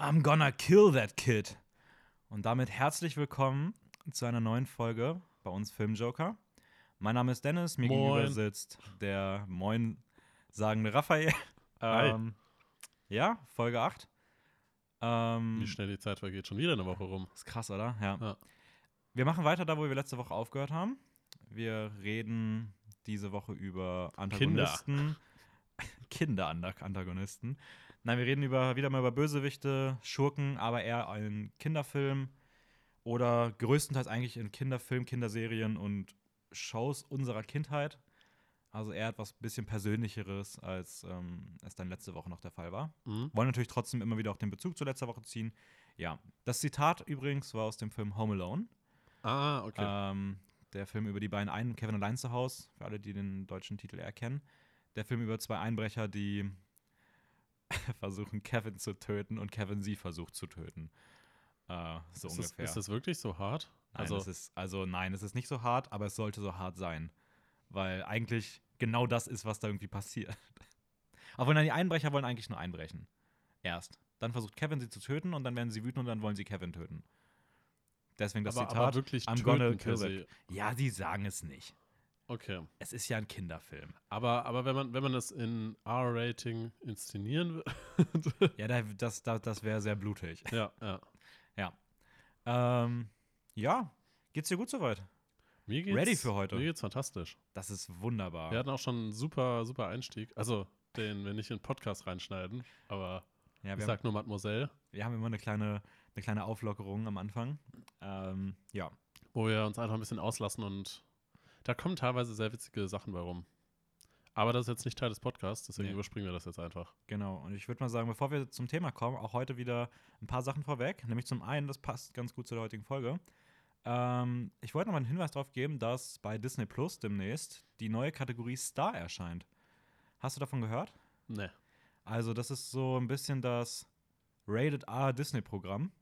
I'm gonna kill that kid. Und damit herzlich willkommen zu einer neuen Folge bei uns Filmjoker. Mein Name ist Dennis, mir Moin. gegenüber sitzt der Moin sagende Raphael. Hi. Ähm, ja, Folge 8. Ähm, Wie schnell die Zeit vergeht, schon wieder eine Woche rum. ist krass, oder? Ja. Ja. Wir machen weiter da, wo wir letzte Woche aufgehört haben. Wir reden diese Woche über Antagonisten. Kinder-Antagonisten. Nein, wir reden über, wieder mal über Bösewichte, Schurken, aber eher einen Kinderfilm oder größtenteils eigentlich in Kinderfilm, Kinderserien und Shows unserer Kindheit. Also eher etwas bisschen Persönlicheres, als ähm, es dann letzte Woche noch der Fall war. Mhm. Wollen natürlich trotzdem immer wieder auch den Bezug zu letzter Woche ziehen. Ja, das Zitat übrigens war aus dem Film Home Alone. Ah, okay. Ähm, der Film über die beiden ein Kevin allein zu Haus, für alle, die den deutschen Titel erkennen. Der Film über zwei Einbrecher, die versuchen, Kevin zu töten und Kevin sie versucht zu töten. Äh, so ist, das, ungefähr. ist das wirklich so hart? nein, also, es ist, also nein, es ist nicht so hart, aber es sollte so hart sein. Weil eigentlich genau das ist, was da irgendwie passiert. Obwohl, nein, die Einbrecher wollen eigentlich nur einbrechen. Erst. Dann versucht Kevin sie zu töten und dann werden sie wütend und dann wollen sie Kevin töten. Deswegen das aber, Zitat. aber wirklich I'm gonna kill. Ja, die sagen es nicht. Okay. Es ist ja ein Kinderfilm. Aber, aber wenn man, wenn man das in R-Rating inszenieren würde. Ja, da- das, das, das wäre sehr blutig. ja, ja. Ja. Ähm, ja, geht's dir gut soweit? Mir geht's, Ready für heute. Mir geht's fantastisch. Das ist wunderbar. Wir hatten auch schon einen super, super Einstieg. Also, den wir nicht in den Podcast reinschneiden, aber ja, ich sag nur Mademoiselle, haben, wir haben immer eine kleine, eine kleine Auflockerung am Anfang. Ähm, ja. wo wir uns einfach ein bisschen auslassen und da kommen teilweise sehr witzige Sachen bei rum. Aber das ist jetzt nicht Teil des Podcasts, deswegen Nee. überspringen wir das jetzt einfach. Genau, und ich würde mal sagen, bevor wir zum Thema kommen, auch heute wieder ein paar Sachen vorweg. Nämlich zum einen, das passt ganz gut zu der heutigen Folge. Ähm, ich wollte noch mal einen Hinweis darauf geben, dass bei Disney Plus demnächst die neue Kategorie Star erscheint. Hast du davon gehört? Ne. Also, das ist so ein bisschen das Rated R Disney-Programm.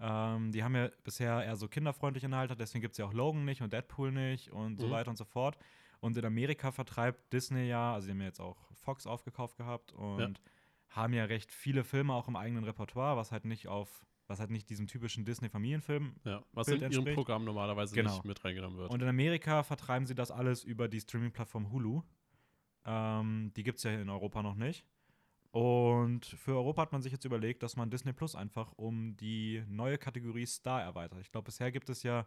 Ähm, die haben ja bisher eher so kinderfreundliche Inhalte, deswegen gibt es ja auch Logan nicht und Deadpool nicht und so Mhm. weiter und so fort. Und in Amerika vertreibt Disney ja, also die haben ja jetzt auch Fox aufgekauft gehabt und haben ja recht viele Filme auch im eigenen Repertoire, was halt nicht auf, was halt nicht diesem typischen Disney-Familienfilm Ja, was Bild in ihrem entspricht. Programm normalerweise Genau. nicht mit reingenommen wird. Und in Amerika vertreiben sie das alles über die Streaming-Plattform Hulu. Ähm, die gibt es ja in Europa noch nicht. Und für Europa hat man sich jetzt überlegt, dass man Disney Plus einfach um die neue Kategorie Star erweitert. Ich glaube, bisher gibt es ja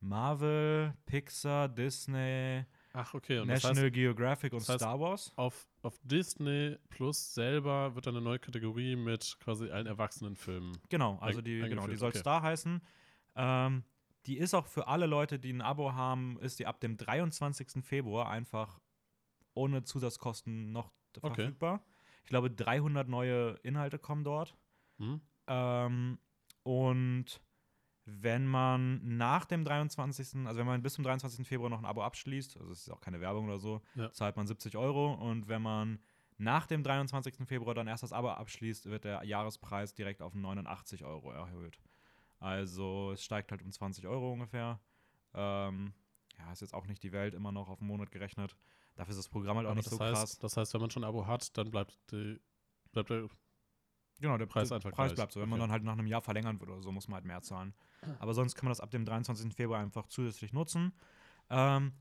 Marvel, Pixar, Disney, Ach, okay. Und das National heißt, Geographic und das heißt- Star Wars. auf, auf Disney Plus selber wird dann eine neue Kategorie mit quasi allen Erwachsenenfilmen. Genau, also die, genau, die soll okay. Star heißen. Ähm, die ist auch für alle Leute, die ein Abo haben, ist die ab dem 23. Februar einfach ohne Zusatzkosten noch Okay. verfügbar. Ich glaube, 300 neue Inhalte kommen dort. Hm? Ähm, und wenn man nach dem 23., also wenn man bis zum 23. Februar noch ein Abo abschließt, also es ist auch keine Werbung oder so, Ja. zahlt man 70 Euro. Und wenn man nach dem 23. Februar dann erst das Abo abschließt, wird der Jahrespreis direkt auf 89 Euro erhöht. Also es steigt halt um 20 Euro ungefähr. Ähm, ja, ist jetzt auch nicht die Welt, immer noch auf einen Monat gerechnet. Dafür ist das Programm halt auch Aber nicht so heißt, krass. das heißt, wenn man schon ein Abo hat, dann bleibt, die, bleibt der. Genau, der Preis der einfach Preis gleich. bleibt so. Wenn man Okay. dann halt nach einem Jahr verlängern würde oder so, muss man halt mehr zahlen. Aber sonst kann man das ab dem 23. Februar einfach zusätzlich nutzen. Ähm,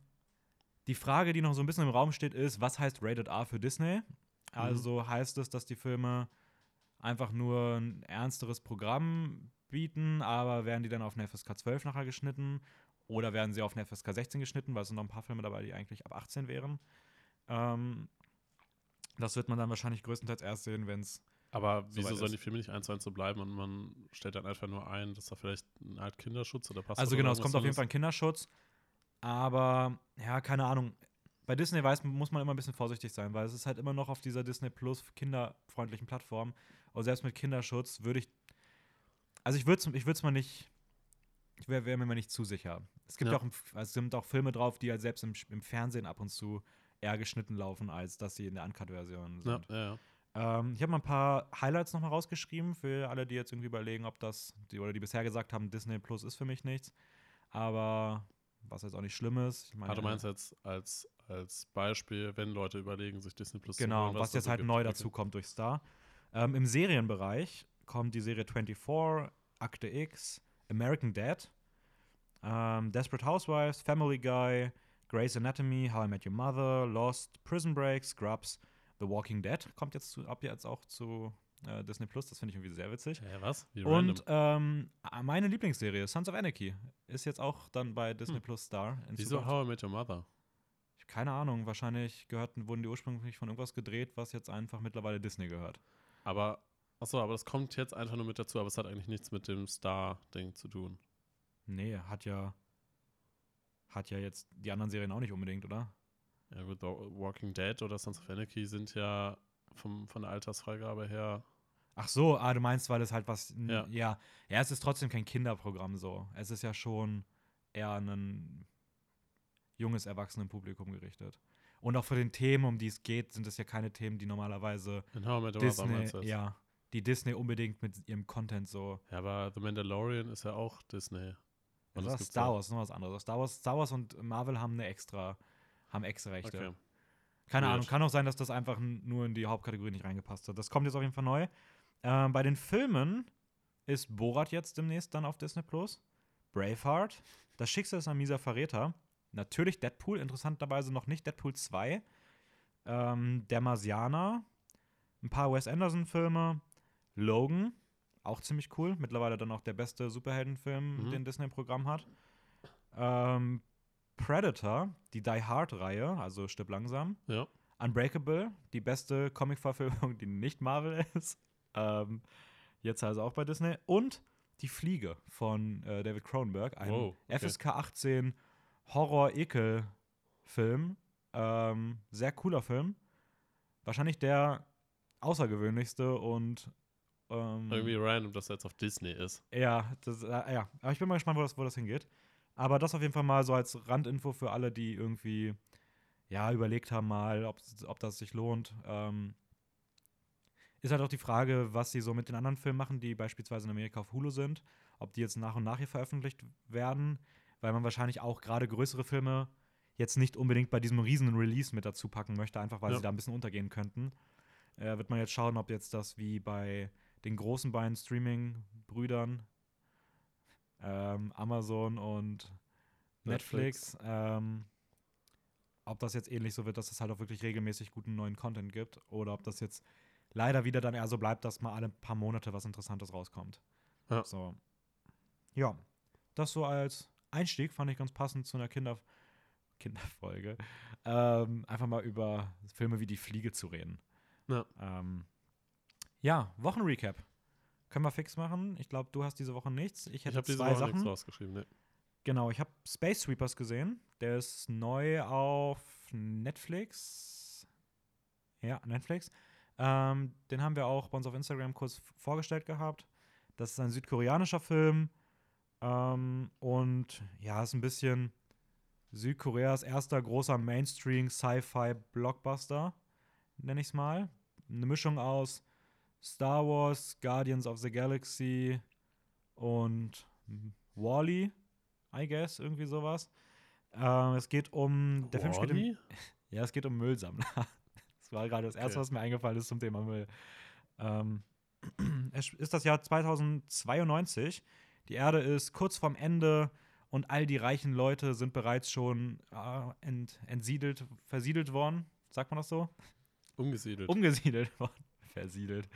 die Frage, die noch so ein bisschen im Raum steht, ist, was heißt Rated R für Disney? Also heißt es, dass die Filme einfach nur ein ernsteres Programm bieten, aber werden die dann auf eine FSK 12 nachher geschnitten? Oder werden sie auf eine FSK 16 geschnitten, weil es sind noch ein paar Filme dabei, die eigentlich ab 18 wären? Ähm, das wird man dann wahrscheinlich größtenteils erst sehen, wenn es Aber wieso sollen die Filme nicht eins zu eins so bleiben und man stellt dann einfach nur ein, dass da vielleicht eine Art Kinderschutz oder passt Also genau, es kommt auf jeden Fall ein Kinderschutz. Aber ja, keine Ahnung. Bei Disney weiß, muss man immer ein bisschen vorsichtig sein, weil es ist halt immer noch auf dieser Disney Plus kinderfreundlichen Plattform. Und selbst mit Kinderschutz würde ich. Also ich würde es ich würd's mal nicht. Ich wäre wär mir mal nicht zu sicher. Es gibt Ja. auch, also es sind auch Filme drauf, die halt selbst im, im Fernsehen ab und zu eher geschnitten laufen, als dass sie in der Uncut-Version sind. ja, ja. Ähm, ich habe mal ein paar Highlights nochmal rausgeschrieben für alle, die jetzt irgendwie überlegen, ob das, die, oder die bisher gesagt haben, Disney Plus ist für mich nichts. Aber was jetzt auch nicht schlimm ist. Ich meine, du meinst jetzt als, als Beispiel, wenn Leute überlegen, sich Disney Plus Genau, zu holen, was, da jetzt halt gibt. neu dazu kommt durch Star. Ähm, Im Serienbereich kommt die Serie 24, Akte X, American Dad, ähm, Desperate Housewives, Family Guy, Grey's Anatomy, How I Met Your Mother, Lost, Prison Break, Scrubs, The Walking Dead kommt jetzt zu, ab jetzt auch zu äh, Disney Plus. Das finde ich irgendwie sehr witzig. Hä, was? Wie Und ähm, meine Lieblingsserie, Sons of Anarchy, ist jetzt auch dann bei Disney Hm. Plus Star. in Wieso Zukunft. How I Met Your Mother? Keine Ahnung, wahrscheinlich gehörten, wurden die ursprünglich von irgendwas gedreht, was jetzt einfach mittlerweile Disney gehört. Aber, achso, aber das kommt jetzt einfach nur mit dazu, aber es hat eigentlich nichts mit dem Star-Ding zu tun. Nee, hat ja. Hat ja jetzt die anderen Serien auch nicht unbedingt, oder? Ja gut, The Walking Dead oder Sons of Anarchy sind ja vom, von der Altersfreigabe her. Ach so, ah, du meinst, weil es halt was. Ja. ja. Ja, es ist trotzdem kein Kinderprogramm so. Es ist ja schon eher an ein junges Erwachsenenpublikum gerichtet. Und auch für den Themen, um die es geht, sind es ja keine Themen, die normalerweise In How I Met Disney, ja, die Disney unbedingt mit ihrem Content so. Ja, aber The Mandalorian ist ja auch Disney. Und Also das gibt's Star Wars ist noch was anderes. Star Wars, Star Wars und Marvel haben eine extra, haben extra Rechte. Okay. Keine Weird. Ahnung, kann auch sein, dass das einfach nur in die Hauptkategorie nicht reingepasst hat. Das kommt jetzt auf jeden Fall neu. Ähm, bei den Filmen ist Borat jetzt demnächst dann auf Disney Plus. Braveheart, Das Schicksal ist ein mieser Verräter. Natürlich Deadpool, interessanterweise noch nicht Deadpool 2. Ähm, Der Marsianer, ein paar Wes Anderson-Filme. Logan, auch ziemlich cool. Mittlerweile dann auch der beste Superheldenfilm, Mhm. den Disney im Programm hat. Ähm, Predator, die Die Hard-Reihe, also Stirb langsam. Ja. Unbreakable, die beste Comic-Verfilmung, die nicht Marvel ist. Ähm, jetzt also auch bei Disney. Und Die Fliege von äh, David Cronenberg, ein Wow, okay. FSK 18 Horror-Ekel-Film. Ähm, sehr cooler Film. Wahrscheinlich der außergewöhnlichste und ähm, Irgendwie random, dass er jetzt auf Disney ist. ja, das, äh, ja, aber ich bin mal gespannt, wo das, wo das hingeht. Aber das auf jeden Fall mal so als Randinfo für alle, die irgendwie ja überlegt haben mal, ob, ob das sich lohnt. Ähm, ist halt auch die Frage, was sie so mit den anderen Filmen machen, die beispielsweise in Amerika auf Hulu sind, ob die jetzt nach und nach hier veröffentlicht werden, weil man wahrscheinlich auch gerade größere Filme jetzt nicht unbedingt bei diesem riesen Release mit dazu packen möchte, einfach weil Ja. sie da ein bisschen untergehen könnten. Äh, wird man jetzt schauen, ob jetzt das wie bei den großen beiden Streaming-Brüdern, ähm, Amazon und Netflix, ähm, ob das jetzt ähnlich so wird, dass es halt auch wirklich regelmäßig guten neuen Content gibt oder ob das jetzt leider wieder dann eher so bleibt, dass mal alle paar Monate was Interessantes rauskommt. Ja. So. Ja, das so als Einstieg fand ich ganz passend zu einer Kinder Kinderfolge. Ähm, einfach mal über Filme wie Die Fliege zu reden. Ja. Ähm, ja, Wochenrecap. Können wir fix machen. Ich glaube, du hast diese Woche nichts. Ich Ich hätte habe diese zwei Woche Sachen. nichts rausgeschrieben. Ne. Genau, ich habe Space Sweepers gesehen. Der ist neu auf Netflix. Ja, Netflix. Ähm, den haben wir auch bei uns auf Instagram kurz vorgestellt gehabt. Das ist ein südkoreanischer Film. Ähm, und ja, ist ein bisschen Südkoreas erster großer Mainstream-Sci-Fi-Blockbuster, nenne ich es mal. Eine Mischung aus Star Wars, Guardians of the Galaxy und Wally, I guess, irgendwie sowas. Ähm, es geht um. Der Film spielt im, ja, es geht um Müllsammler. Das war gerade das Erste, Okay. was mir eingefallen ist zum Thema Müll. Ähm, es ist das Jahr 2092. Die Erde ist kurz vorm Ende und all die reichen Leute sind bereits schon äh, ent, entsiedelt, versiedelt worden. Sagt man das so? Umgesiedelt. Umgesiedelt worden. Versiedelt.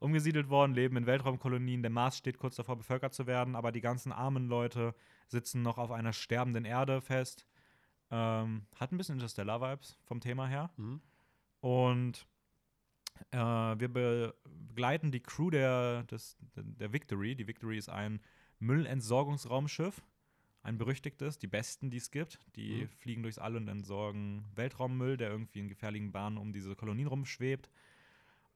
Umgesiedelt worden, leben in Weltraumkolonien. Der Mars steht kurz davor, bevölkert zu werden, aber die ganzen armen Leute sitzen noch auf einer sterbenden Erde fest. Ähm, hat ein bisschen Interstellar-Vibes vom Thema her. Mhm. Und äh, wir be begleiten die Crew der, des, der Victory. Die Victory ist ein Müllentsorgungsraumschiff. Ein berüchtigtes, die besten, die es gibt. Die Mhm. fliegen durchs All und entsorgen Weltraummüll, der irgendwie in gefährlichen Bahnen um diese Kolonien rumschwebt.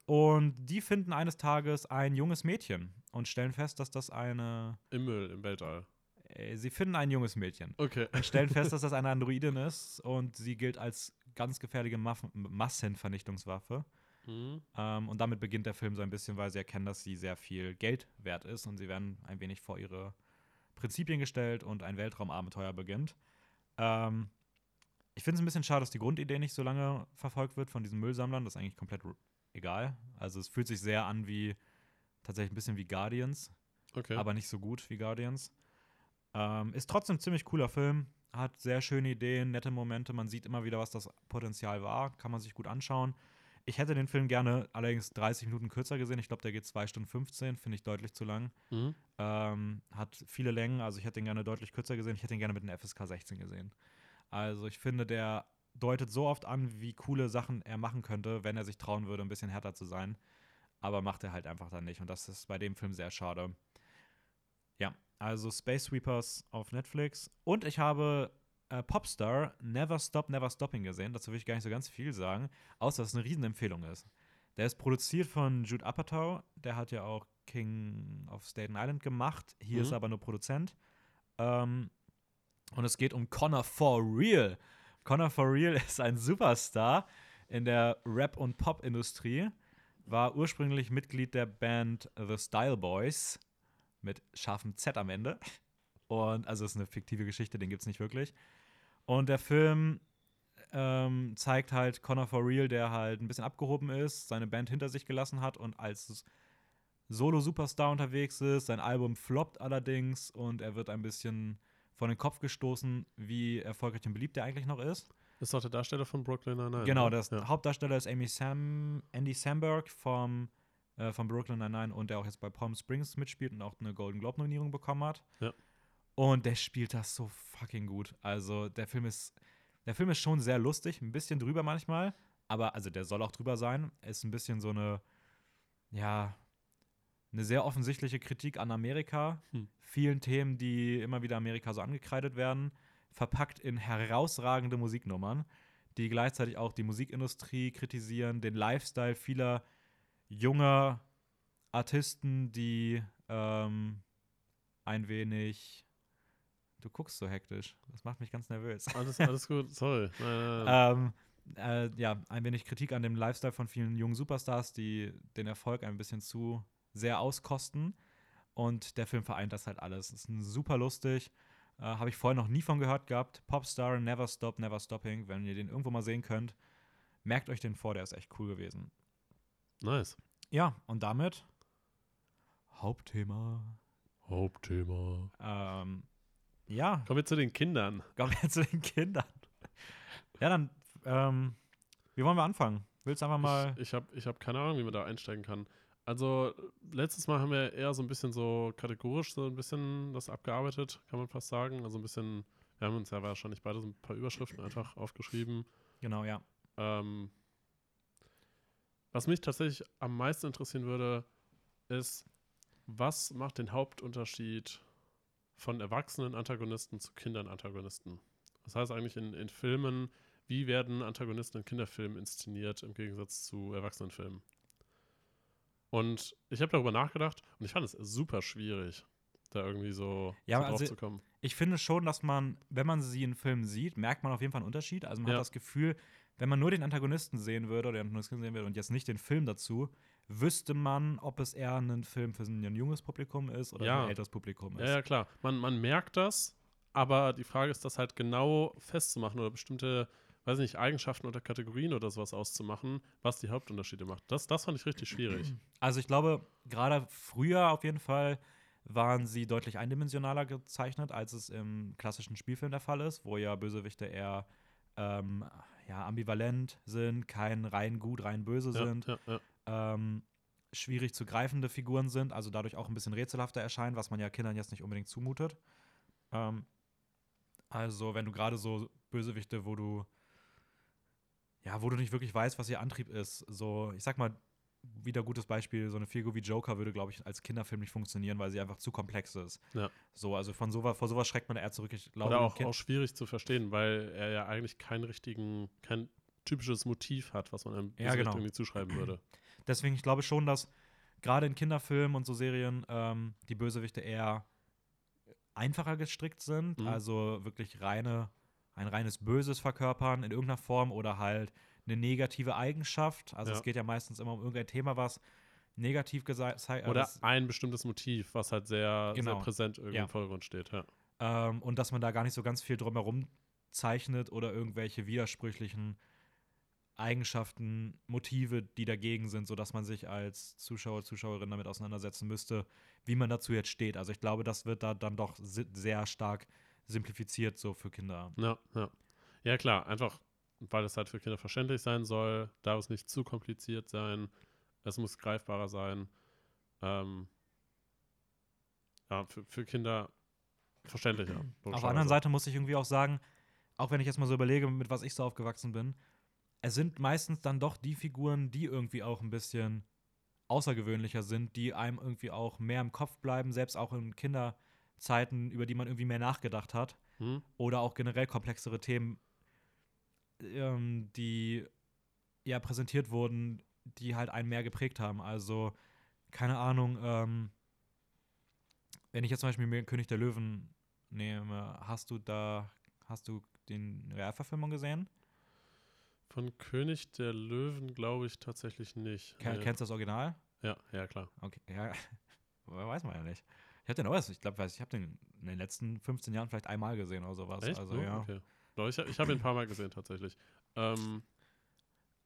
Und die finden eines Tages ein junges Mädchen und stellen fest, dass das eine. Im Müll, im Weltall. Äh, sie finden ein junges Mädchen Okay. und stellen fest, dass das eine Androidin ist und sie gilt als ganz gefährliche Maff Massenvernichtungswaffe. Mhm. Ähm, und damit beginnt der Film so ein bisschen, weil sie erkennen, dass sie sehr viel Geld wert ist und sie werden ein wenig vor ihre Prinzipien gestellt und ein Weltraumabenteuer beginnt. Ähm, ich finde es ein bisschen schade, dass die Grundidee nicht so lange verfolgt wird von diesen Müllsammlern. Das ist eigentlich komplett egal. Also es fühlt sich sehr an wie Tatsächlich ein bisschen wie Guardians, Okay. aber nicht so gut wie Guardians. Ähm, ist trotzdem ein ziemlich cooler Film. Hat sehr schöne Ideen, nette Momente. Man sieht immer wieder, was das Potenzial war. Kann man sich gut anschauen. Ich hätte den Film gerne allerdings 30 Minuten kürzer gesehen. Ich glaube, der geht 2 Stunden 15. Finde ich deutlich zu lang. mhm. Ähm, hat viele Längen. Also ich hätte den gerne deutlich kürzer gesehen. Ich hätte ihn gerne mit einem FSK 16 gesehen. Also ich finde, der deutet so oft an, wie coole Sachen er machen könnte, wenn er sich trauen würde, ein bisschen härter zu sein. Aber macht er halt einfach dann nicht. Und das ist bei dem Film sehr schade. Ja, also Space Sweepers auf Netflix. Und ich habe äh, Popstar Never Stop, Never Stopping gesehen. Dazu will ich gar nicht so ganz viel sagen, außer dass es eine Riesenempfehlung ist. Der ist produziert von Jude Apatow. Der hat ja auch King of Staten Island gemacht. Hier Mhm. ist er aber nur Produzent. Ähm, und es geht um Connor for Real. Connor for Real ist ein Superstar in der Rap- und Pop-Industrie. War ursprünglich Mitglied der Band The Style Boys mit scharfem Z am Ende. Und also es ist eine fiktive Geschichte, den gibt es nicht wirklich. Und der Film ähm, zeigt halt Connor for Real, der halt ein bisschen abgehoben ist, seine Band hinter sich gelassen hat und als Solo-Superstar unterwegs ist. Sein Album floppt allerdings und er wird ein bisschen vor den Kopf gestoßen, wie erfolgreich und beliebt er eigentlich noch ist. Ist doch der Darsteller von Brooklyn Nine-Nine. Genau, ne? der ja. Hauptdarsteller ist Amy Sam, Andy Samberg vom, äh, von Brooklyn Nine-Nine und der auch jetzt bei Palm Springs mitspielt und auch eine Golden Globe-Nominierung bekommen hat. Ja. Und der spielt das so fucking gut. Also der Film ist, der Film ist schon sehr lustig, ein bisschen drüber manchmal, aber also der soll auch drüber sein. Ist ein bisschen so eine, ja, eine sehr offensichtliche Kritik an Amerika, Hm. vielen Themen, die immer wieder Amerika so angekreidet werden, verpackt in herausragende Musiknummern, die gleichzeitig auch die Musikindustrie kritisieren, den Lifestyle vieler junger Artisten, die ähm, ein wenig Du guckst so hektisch. Das macht mich ganz nervös. Alles, alles gut, sorry. Ähm, äh, ja, ein wenig Kritik an dem Lifestyle von vielen jungen Superstars, die den Erfolg ein bisschen zu sehr auskosten. Und der Film vereint das halt alles. Ist super lustig. Äh, Habe ich vorher noch nie von gehört gehabt. Popstar, Never Stop, Never Stopping. Wenn ihr den irgendwo mal sehen könnt, merkt euch den vor, der ist echt cool gewesen. nice. Ja, und damit Hauptthema. Hauptthema. Ähm, ja, Kommen wir zu den Kindern. kommen wir zu den Kindern. Ja, dann, ähm, wie wollen wir anfangen? Willst du einfach mal. Ich, ich habe ich hab keine Ahnung, wie man da einsteigen kann. Also, letztes Mal haben wir eher so ein bisschen so kategorisch so ein bisschen das abgearbeitet, kann man fast sagen. Also ein bisschen, wir haben uns ja wahrscheinlich beide so ein paar Überschriften einfach aufgeschrieben. Genau, ja. Ähm, was mich tatsächlich am meisten interessieren würde, ist, was macht den Hauptunterschied von erwachsenen Antagonisten zu Kindern-Antagonisten? Das heißt eigentlich in, in Filmen, wie werden Antagonisten in Kinderfilmen inszeniert im Gegensatz zu Erwachsenenfilmen? Und ich habe darüber nachgedacht und ich fand es super schwierig, da irgendwie so, Ja, so also- drauf zu kommen. Ich finde schon, dass man, wenn man sie in Filmen sieht, merkt man auf jeden Fall einen Unterschied. Also man Ja. hat das Gefühl, wenn man nur den Antagonisten sehen würde oder den Antagonisten sehen würde und jetzt nicht den Film dazu, wüsste man, ob es eher ein Film für ein junges Publikum ist oder Ja. ein älteres Publikum ist. Ja, ja, klar. Man, man merkt das, aber die Frage ist, das halt genau festzumachen oder bestimmte, weiß nicht, Eigenschaften oder Kategorien oder sowas auszumachen, was die Hauptunterschiede macht. Das, das fand ich richtig schwierig. Also ich glaube, gerade früher auf jeden Fall waren sie deutlich eindimensionaler gezeichnet, als es im klassischen Spielfilm der Fall ist, wo ja Bösewichte eher ähm, ja, ambivalent sind, kein rein gut, rein böse Ja, sind. ja, ja. ähm, schwierig zu greifende Figuren sind, also dadurch auch ein bisschen rätselhafter erscheinen, was man ja Kindern jetzt nicht unbedingt zumutet. Ähm, also, wenn du gerade so Bösewichte, wo du ja, wo du nicht wirklich weißt, was ihr Antrieb ist, so, ich sag mal, wieder gutes Beispiel, so eine Figur wie Joker würde, glaube ich, als Kinderfilm nicht funktionieren, weil sie einfach zu komplex ist. Ja. So, also von sowas, vor sowas schreckt man eher zurück. Ich glaube, Oder auch, Kind- auch schwierig zu verstehen, weil er ja eigentlich keinen richtigen, kein typisches Motiv hat, was man einem Ja, genau. irgendwie zuschreiben würde. Deswegen, ich glaube schon, dass gerade in Kinderfilmen und so Serien ähm, die Bösewichte eher einfacher gestrickt sind. Mhm. Also wirklich reine, ein reines Böses verkörpern in irgendeiner Form oder halt eine negative Eigenschaft. Also Ja. es geht ja meistens immer um irgendein Thema, was negativ gesagt äh, Oder ein bestimmtes Motiv, was halt sehr, Genau. sehr präsent irgendwie Ja. im Vordergrund steht. Ja. ähm, und dass man da gar nicht so ganz viel drumherum zeichnet oder irgendwelche widersprüchlichen Eigenschaften, Motive, die dagegen sind, sodass man sich als Zuschauer, Zuschauerin damit auseinandersetzen müsste, wie man dazu jetzt steht. Also ich glaube, das wird da dann doch sehr stark simplifiziert so für Kinder. Ja, ja. Ja, klar, einfach, weil es halt für Kinder verständlich sein soll, darf es nicht zu kompliziert sein, es muss greifbarer sein. Ähm, ja, für, für Kinder verständlicher. Auf der anderen Seite muss ich irgendwie auch sagen, auch wenn ich jetzt mal so überlege, mit was ich so aufgewachsen bin, es sind meistens dann doch die Figuren, die irgendwie auch ein bisschen außergewöhnlicher sind, die einem irgendwie auch mehr im Kopf bleiben, selbst auch in Kinderzeiten, über die man irgendwie mehr nachgedacht hat. Hm? Oder auch generell komplexere Themen, ähm, die ja präsentiert wurden, die halt einen mehr geprägt haben. Also, keine Ahnung, ähm, wenn ich jetzt zum Beispiel mir König der Löwen nehme, hast du da, hast du den Realverfilmung gesehen? Von König der Löwen glaube ich tatsächlich nicht. Ken, Nee. Kennst du das Original? Ja, ja, klar. Okay, ja, weiß man ja nicht. Ich habe den auch, erst- ich glaube, ich habe den in den letzten 15 Jahren vielleicht einmal gesehen oder sowas. Echt? Also, Oh, ja. okay. Ich ich habe ihn ein paar Mal gesehen, tatsächlich. Ähm,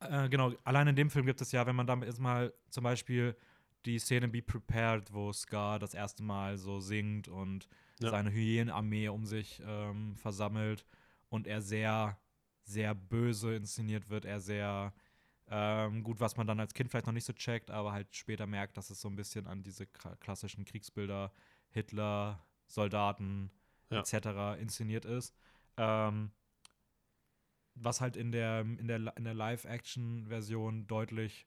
Äh, genau, allein in dem Film gibt es ja, wenn man da jetzt mal zum Beispiel die Szene Be Prepared, wo Scar das erste Mal so singt und Ja. seine Hyänenarmee um sich ähm, versammelt und er sehr, sehr böse inszeniert wird, er sehr ähm, gut, was man dann als Kind vielleicht noch nicht so checkt, aber halt später merkt, dass es so ein bisschen an diese kla- klassischen Kriegsbilder Hitler, Soldaten Ja. etc. inszeniert ist. Ähm, was halt in der, in der, in der Live-Action-Version deutlich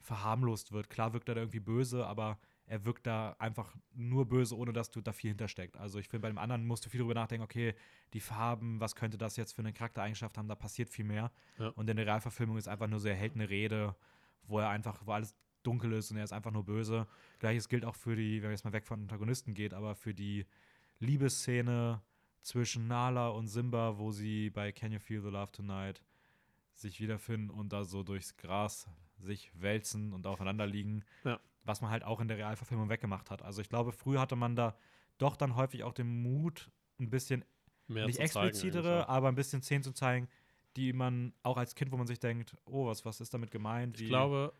verharmlost wird. Klar wirkt er da irgendwie böse, aber er wirkt da einfach nur böse, ohne dass du da viel hintersteckt. Also ich finde, bei dem anderen musst du viel drüber nachdenken, okay, die Farben, was könnte das jetzt für eine Charaktereigenschaft haben, da passiert viel mehr. Ja. Und in der Realverfilmung ist einfach nur so, er hält eine Rede, wo er einfach, wo alles dunkel ist und er ist einfach nur böse. Gleiches gilt auch für die, wenn man jetzt mal weg von Antagonisten geht, aber für die Liebesszene zwischen Nala und Simba, wo sie bei Can You Feel the Love Tonight sich wiederfinden und da so durchs Gras sich wälzen und aufeinander liegen, Ja. Was man halt auch in der Realverfilmung weggemacht hat. Also ich glaube, früher hatte man da doch dann häufig auch den Mut, ein bisschen mehr nicht explizitere, aber ein bisschen Szenen zu zeigen, die man auch als Kind, wo man sich denkt, oh, was, was ist damit gemeint? Ich glaube,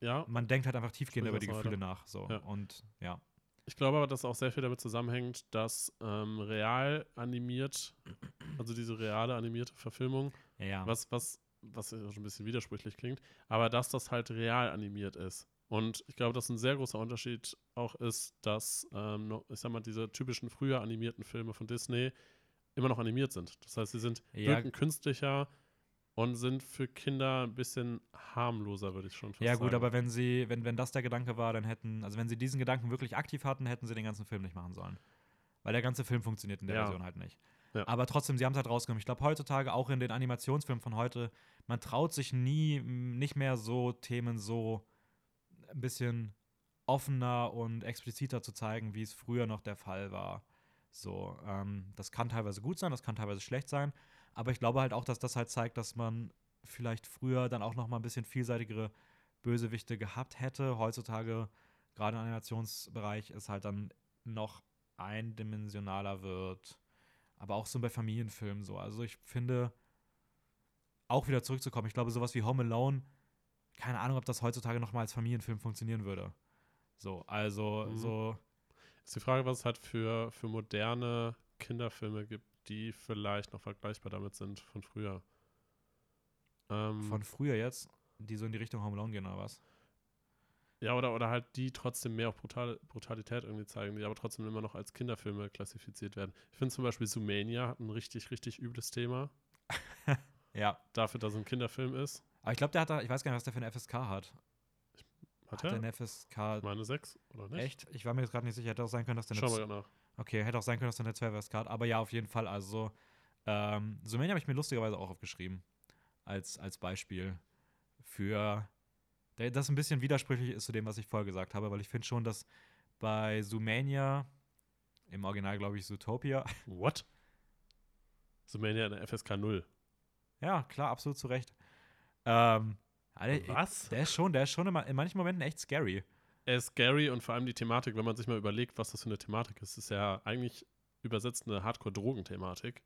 ja, man denkt halt einfach tiefgehend über die Gefühle nach. So. Ja. Und ja. Ich glaube aber, dass auch sehr viel damit zusammenhängt, dass ähm, real animiert, also diese reale animierte Verfilmung, Ja, was, was, was ja schon ein bisschen widersprüchlich klingt, aber dass das halt real animiert ist. Und ich glaube, dass ein sehr großer Unterschied auch ist, dass, ähm, ich sag mal, diese typischen früher animierten Filme von Disney immer noch animiert sind. Das heißt, sie sind Ja. wirken künstlicher und sind für Kinder ein bisschen harmloser, würde ich schon fast Ja, sagen. gut, aber wenn sie, wenn, wenn das der Gedanke war, dann hätten, also wenn sie diesen Gedanken wirklich aktiv hatten, hätten sie den ganzen Film nicht machen sollen. Weil der ganze Film funktioniert in der Ja. Version halt nicht. Ja. Aber trotzdem, sie haben es halt rausgenommen. Ich glaube, heutzutage, auch in den Animationsfilmen von heute, man traut sich nie, nicht mehr so Themen so ein bisschen offener und expliziter zu zeigen, wie es früher noch der Fall war. So, ähm, das kann teilweise gut sein, das kann teilweise schlecht sein, aber ich glaube halt auch, dass das halt zeigt, dass man vielleicht früher dann auch noch mal ein bisschen vielseitigere Bösewichte gehabt hätte. Heutzutage, gerade im Animationsbereich, ist halt dann noch eindimensionaler wird. Aber auch so bei Familienfilmen so. Also ich finde, auch wieder zurückzukommen, ich glaube, sowas wie Home Alone, keine Ahnung, ob das heutzutage noch mal als Familienfilm funktionieren würde. So, also Mhm. so, Ist die Frage, was es halt für, für moderne Kinderfilme gibt, die vielleicht noch vergleichbar damit sind von früher. Ähm, von früher jetzt, die so in die Richtung Home Alone gehen oder was? ja, oder, oder halt die trotzdem mehr auf Brutal, Brutalität irgendwie zeigen, die aber trotzdem immer noch als Kinderfilme klassifiziert werden. Ich finde zum Beispiel Zoomania hat ein richtig, richtig übles Thema. Ja. Dafür, dass es ein Kinderfilm ist. Aber ich glaube, der hat da, ich weiß gar nicht, was der für eine FSK hat. Hat der er? eine FSK Meine sechs oder nicht? Echt? Ich war mir jetzt gerade nicht sicher. Hätte auch sein können, dass der Schau eine mal grad nach. Okay, hätte auch sein können, dass der eine 12 FSK hat. Aber ja, auf jeden Fall. Also, ähm, Sumania habe ich mir lustigerweise auch aufgeschrieben. Als, als Beispiel für. Das ein bisschen widersprüchlich ist zu dem, was ich vorher gesagt habe, weil ich finde schon, dass bei Zoomania, im Original glaube ich Zootopia, What? Zoomania in der FSK 0. ja, klar, absolut zu Recht. Ähm, Alter, Was? Der ist schon, der ist schon in, ma- in manchen Momenten echt scary. Er ist scary und vor allem die Thematik, wenn man sich mal überlegt, was das für eine Thematik ist, ist ja eigentlich übersetzt eine Hardcore-Drogenthematik.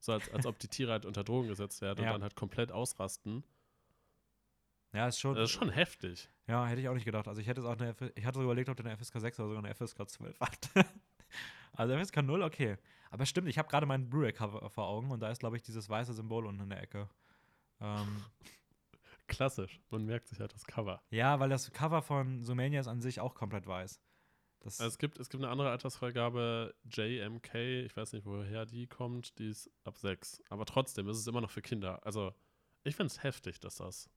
So als, als ob die Tiere halt unter Drogen gesetzt werden Ja. und dann halt komplett ausrasten. Ja, ist schon. Das ist schon heftig. Ja, hätte ich auch nicht gedacht. Also ich hätte es auch eine, F ich hatte so überlegt, ob der eine FSK 6 oder sogar eine FSK 12 hat. also FSK 0, okay. Aber stimmt, ich habe gerade meinen Blu-ray-Cover vor Augen und da ist, glaube ich, dieses weiße Symbol unten in der Ecke. Ähm, Klassisch. Man merkt sich halt das Cover. ja, weil das Cover von Sumania ist an sich auch komplett weiß. Das, Also es, gibt, es gibt eine andere Altersfreigabe, JMK, ich weiß nicht, woher die kommt, die ist ab 6. Aber trotzdem ist es immer noch für Kinder. Also, ich finde es heftig, dass das.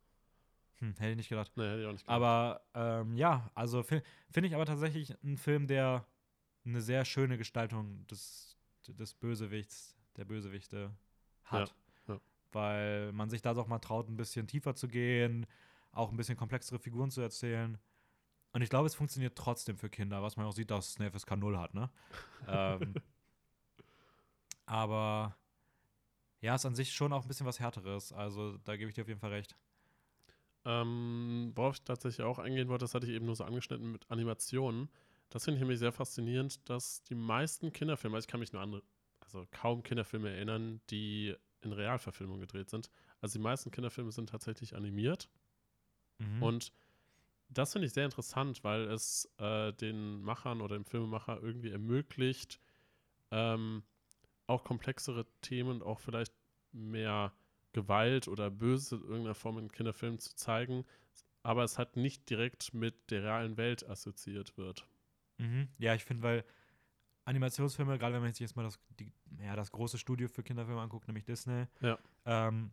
hm, hätte ich nicht gedacht. Ne, hätte ich auch nicht gedacht. Aber ähm, ja, also fi- finde ich aber tatsächlich einen Film, der eine sehr schöne Gestaltung des, des Bösewichts, der Bösewichte hat. Ja. Weil man sich da doch mal traut, ein bisschen tiefer zu gehen, auch ein bisschen komplexere Figuren zu erzählen. Und ich glaube, es funktioniert trotzdem für Kinder, was man auch sieht, dass es eine FSK 0 hat, ne? ähm, aber ja, ist an sich schon auch ein bisschen was Härteres. Also da gebe ich dir auf jeden Fall recht. Ähm, worauf ich tatsächlich auch eingehen wollte, das hatte ich eben nur so angeschnitten mit Animationen. Das finde ich nämlich sehr faszinierend, dass die meisten Kinderfilme, also ich kann mich nur an, also kaum Kinderfilme erinnern, die in Realverfilmung gedreht sind. Also die meisten Kinderfilme sind tatsächlich animiert. Mhm. Und das finde ich sehr interessant, weil es äh, den Machern oder dem Filmemacher irgendwie ermöglicht, ähm, auch komplexere Themen, auch vielleicht mehr Gewalt oder Böse in irgendeiner Form in Kinderfilmen zu zeigen, aber es halt nicht direkt mit der realen Welt assoziiert wird. Mhm. Ja, ich finde, weil Animationsfilme, gerade wenn man sich jetzt mal das, die, ja, das große Studio für Kinderfilme anguckt, nämlich Disney, Ja. ähm,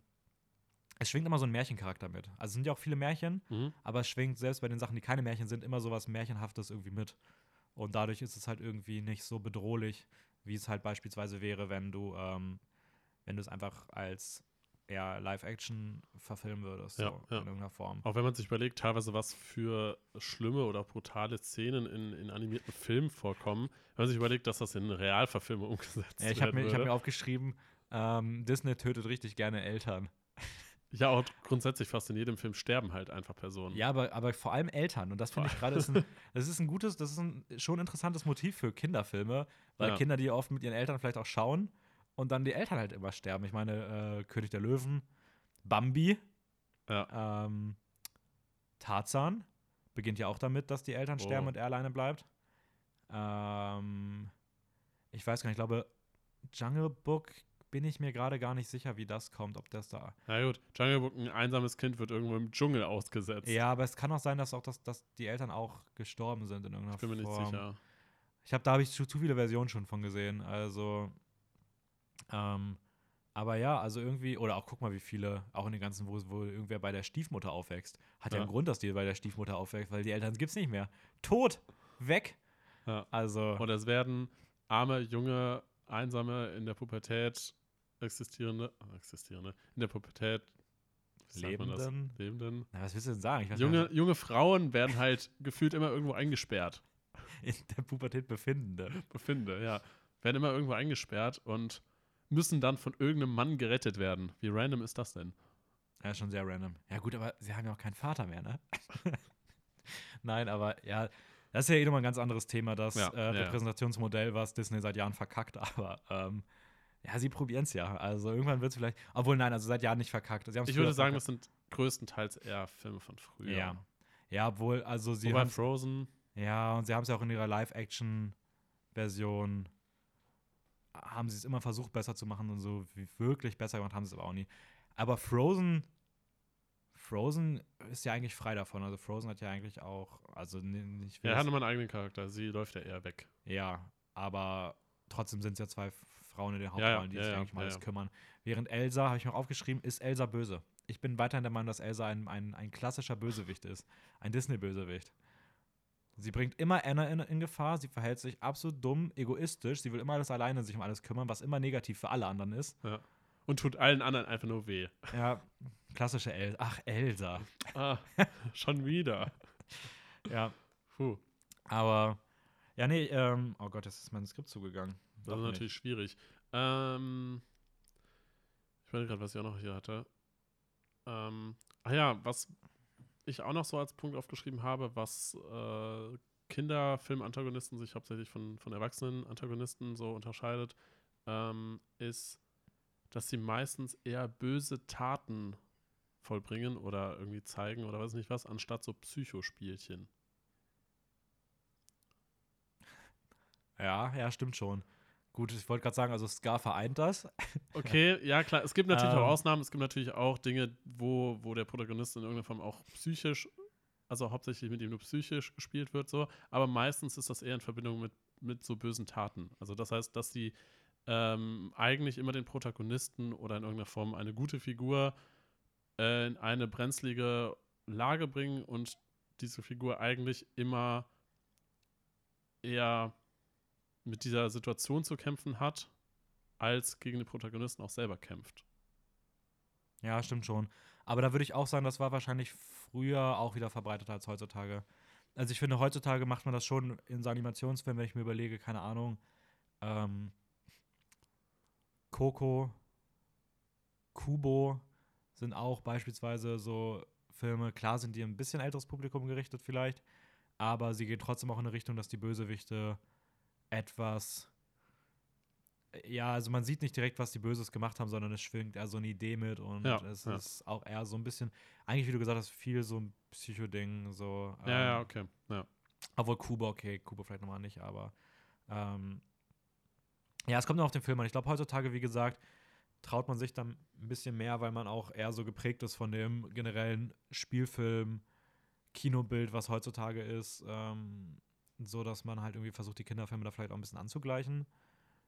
es schwingt immer so ein Märchencharakter mit. Also es sind ja auch viele Märchen, Mhm. aber es schwingt selbst bei den Sachen, die keine Märchen sind, immer so was Märchenhaftes irgendwie mit. Und dadurch ist es halt irgendwie nicht so bedrohlich, wie es halt beispielsweise wäre, wenn du, ähm, wenn du es einfach als eher Live-Action verfilmen würdest, Ja, so ja. in irgendeiner Form. Auch wenn man sich überlegt, teilweise was für schlimme oder brutale Szenen in, in animierten Filmen vorkommen, wenn man sich überlegt, dass das in Realverfilme umgesetzt Ja, ich habe werden mir, ich würde. mir aufgeschrieben, ähm, Disney tötet richtig gerne Eltern. Ja, auch grundsätzlich fast in jedem Film sterben halt einfach Personen. Ja, aber, aber vor allem Eltern. Und das finde ich gerade, das ist ein gutes, das ist ein schon interessantes Motiv für Kinderfilme, weil Ja. Kinder, die oft mit ihren Eltern vielleicht auch schauen und dann die Eltern halt immer sterben. Ich meine, äh, König der Löwen, Bambi, Ja. ähm, Tarzan beginnt ja auch damit, dass die Eltern Oh. sterben und er alleine bleibt. Ähm, ich weiß gar nicht, ich glaube, Jungle Book bin ich mir gerade gar nicht sicher, wie das kommt, ob das da Na gut, Jungle Book, ein einsames Kind wird irgendwo im Dschungel ausgesetzt. Ja, aber es kann auch sein, dass auch das, dass die Eltern auch gestorben sind in irgendeiner Ich bin mir nicht Form. sicher. Ich habe da habe ich zu, zu viele Versionen schon von gesehen. Also, ähm, aber ja, also irgendwie oder auch guck mal, wie viele auch in den ganzen, wo, wo irgendwer bei der Stiefmutter aufwächst, hat ja, Ja. einen Grund, dass die bei der Stiefmutter aufwächst, weil die Eltern gibt's nicht mehr. Tot, weg. Ja. Also Und es werden arme, junge, einsame, in der Pubertät existierende, existierende, in der Pubertät? Lebenden? Lebenden. na, was willst du denn sagen? Junge, gar junge Frauen werden halt gefühlt immer irgendwo eingesperrt. nicht, in der Pubertät befindende. Befinde, ja. Werden immer irgendwo eingesperrt und müssen dann von irgendeinem Mann gerettet werden. Wie random ist das denn? Ja, schon sehr random. Ja, gut, aber sie haben ja auch keinen Vater mehr, ne? Nein, aber ja, das ist ja eh nochmal ein ganz anderes Thema, das Ja, äh, ja. Repräsentationsmodell, was Disney seit Jahren verkackt, aber ähm, ja, sie probieren es ja. Also irgendwann wird es vielleicht, obwohl nein, also seit Jahren nicht verkackt. Ich würde sagen, das verkackt. sind größtenteils eher Filme von früher. Ja. Ja, obwohl, also sie Wobei Frozen, ja, und sie haben es ja auch in ihrer Live-Action-Version haben sie es immer versucht, besser zu machen und so wie wirklich besser gemacht haben sie es aber auch nie. Aber Frozen, Frozen ist ja eigentlich frei davon. Also Frozen hat ja eigentlich auch, also ni- nicht ja, er hat immer einen eigenen Charakter. Sie läuft ja eher weg. ja, aber trotzdem sind es ja zwei Frauen in den Ja, ja, Hauptrollen, die ja, sich ja, eigentlich um ja, alles ja. kümmern. Während Elsa, habe ich mir aufgeschrieben, ist Elsa böse. Ich bin weiterhin der Meinung, dass Elsa ein, ein, ein klassischer Bösewicht ist. Ein Disney-Bösewicht. Sie bringt immer Anna in, in Gefahr, sie verhält sich absolut dumm, egoistisch, sie will immer alles alleine sich um alles kümmern, was immer negativ für alle anderen ist. Und tut allen anderen einfach nur weh. Ja, klassische Elsa. Ach, Elsa. Ah, schon wieder. Ja, Puh, aber, ja, nee, ähm, oh Gott, jetzt ist mein Skript zugegangen. das ist natürlich schwierig. Ähm, ich weiß gerade, was ich auch noch hier hatte. Ähm, ah ja, was ich auch noch so als Punkt aufgeschrieben habe, was äh, Kinderfilm-Antagonisten sich hauptsächlich von, von Erwachsenen-Antagonisten so unterscheidet, ähm, ist, dass sie meistens eher böse Taten vollbringen oder irgendwie zeigen oder weiß nicht was, anstatt so Psychospielchen. Ja, ja, stimmt schon. Gut, ich wollte gerade sagen, also Scar vereint das. Okay, ja klar, es gibt natürlich Ähm. auch Ausnahmen, es gibt natürlich auch Dinge, wo, wo der Protagonist in irgendeiner Form auch psychisch, also hauptsächlich mit ihm nur psychisch gespielt wird, so, aber meistens ist das eher in Verbindung mit, mit so bösen Taten. Also das heißt, dass sie ähm, eigentlich immer den Protagonisten oder in irgendeiner Form eine gute Figur äh, in eine brenzlige Lage bringen und diese Figur eigentlich immer eher mit dieser Situation zu kämpfen hat, als gegen den Protagonisten auch selber kämpft. Ja, stimmt schon. Aber da würde ich auch sagen, das war wahrscheinlich früher auch wieder verbreiteter als heutzutage. Also ich finde, heutzutage macht man das schon in so Animationsfilmen, wenn ich mir überlege, keine Ahnung, ähm, Coco, Kubo sind auch beispielsweise so Filme. Klar sind die ein bisschen älteres Publikum gerichtet vielleicht, aber sie gehen trotzdem auch in eine Richtung, dass die Bösewichte etwas ja, also man sieht nicht direkt, was die Böses gemacht haben, sondern es schwingt eher so eine Idee mit und Ja, es ja. ist auch eher so ein bisschen, eigentlich wie du gesagt hast, viel so ein Psycho-Ding, so. Ja, ja, ähm, okay. Ja. Obwohl Kuba, okay, Kuba vielleicht nochmal nicht, aber ähm, ja, es kommt noch auf den Film an. Ich glaube, heutzutage, wie gesagt, traut man sich dann ein bisschen mehr, weil man auch eher so geprägt ist von dem generellen Spielfilm, Kinobild, was heutzutage ist, ähm, so dass man halt irgendwie versucht, die Kinderfilme da vielleicht auch ein bisschen anzugleichen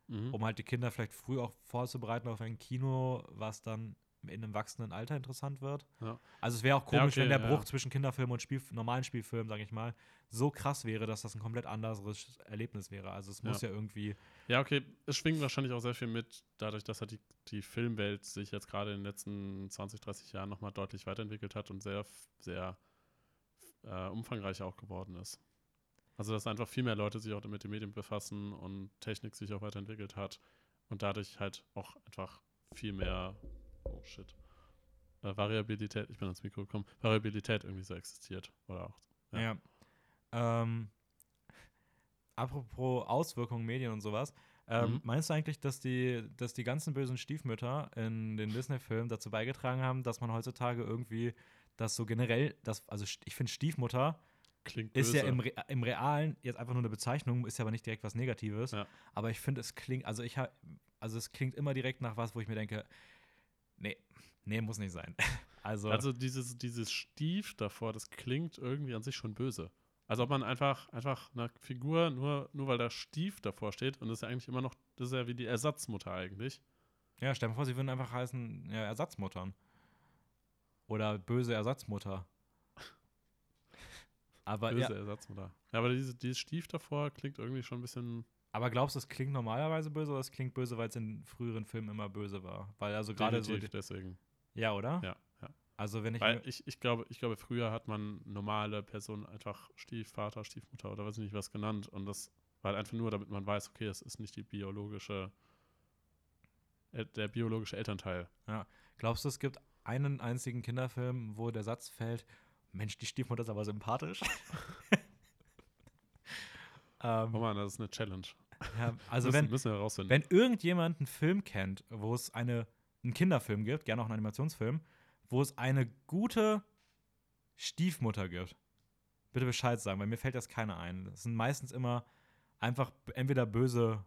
Mhm. um halt die Kinder vielleicht früh auch vorzubereiten auf ein Kino, was dann in einem wachsenden Alter interessant wird. Ja. Also es wäre auch Ja, komisch, okay, wenn der ja. Bruch zwischen Kinderfilm und Spiel, normalen Spielfilm, sage ich mal, so krass wäre, dass das ein komplett anderes Erlebnis wäre. Also es muss ja, irgendwie, Ja, okay. Es schwingt wahrscheinlich auch sehr viel mit, dadurch, dass halt die, die Filmwelt sich jetzt gerade in den letzten 20, 30 Jahren nochmal deutlich weiterentwickelt hat und sehr, sehr äh, umfangreich auch geworden ist. Also, dass einfach viel mehr Leute sich auch mit den Medien befassen und Technik sich auch weiterentwickelt hat und dadurch halt auch einfach viel mehr, oh shit, äh, Variabilität, ich bin ans Mikro gekommen, Variabilität irgendwie so existiert. Oder auch. Ja. ja. Ähm, apropos Auswirkungen, Medien und sowas. Ähm, Mhm. Meinst du eigentlich, dass die, dass die ganzen bösen Stiefmütter in den Disney-Filmen dazu beigetragen haben, dass man heutzutage irgendwie das so generell, das, also ich finde Stiefmutter Klingt ist böse. ja im, Re im Realen jetzt einfach nur eine Bezeichnung, ist ja aber nicht direkt was Negatives. Ja. Aber ich finde, es klingt, also ich also es klingt immer direkt nach was, wo ich mir denke, nee, nee, muss nicht sein. Also, Also dieses, dieses Stief davor, das klingt irgendwie an sich schon böse. Also ob man einfach, einfach eine Figur, nur, nur weil da Stief davor steht, und das ist ja eigentlich immer noch, das ist ja wie die Ersatzmutter eigentlich. ja, stell dir vor, sie würden einfach heißen, ja, Ersatzmuttern. Oder böse Ersatzmutter. Aber, Böse ja, Ersatzmutter. Ja, aber dieses, dieses Stief davor klingt irgendwie schon ein bisschen aber glaubst du, es klingt normalerweise böse oder es klingt böse, weil es in früheren Filmen immer böse war? Weil also gerade so. definitiv deswegen. Ja, oder? Ja, ja. Also, wenn ich. Weil ich, ich, glaube, ich glaube, früher hat man normale Personen einfach Stiefvater, Stiefmutter oder weiß ich nicht was genannt. Und das war halt einfach nur, damit man weiß, okay, es ist nicht die biologische, äh, der biologische Elternteil. Glaubst du, es gibt einen einzigen Kinderfilm, wo der Satz fällt, Mensch, die Stiefmutter ist aber sympathisch? ähm, Oh Mann, das ist eine Challenge. ja, also müssen, wenn, müssen wir herausfinden. wenn irgendjemand einen Film kennt, wo es eine, einen Kinderfilm gibt, gerne auch einen Animationsfilm, wo es eine gute Stiefmutter gibt, bitte Bescheid sagen, weil mir fällt das keiner ein. Das sind meistens immer einfach entweder böse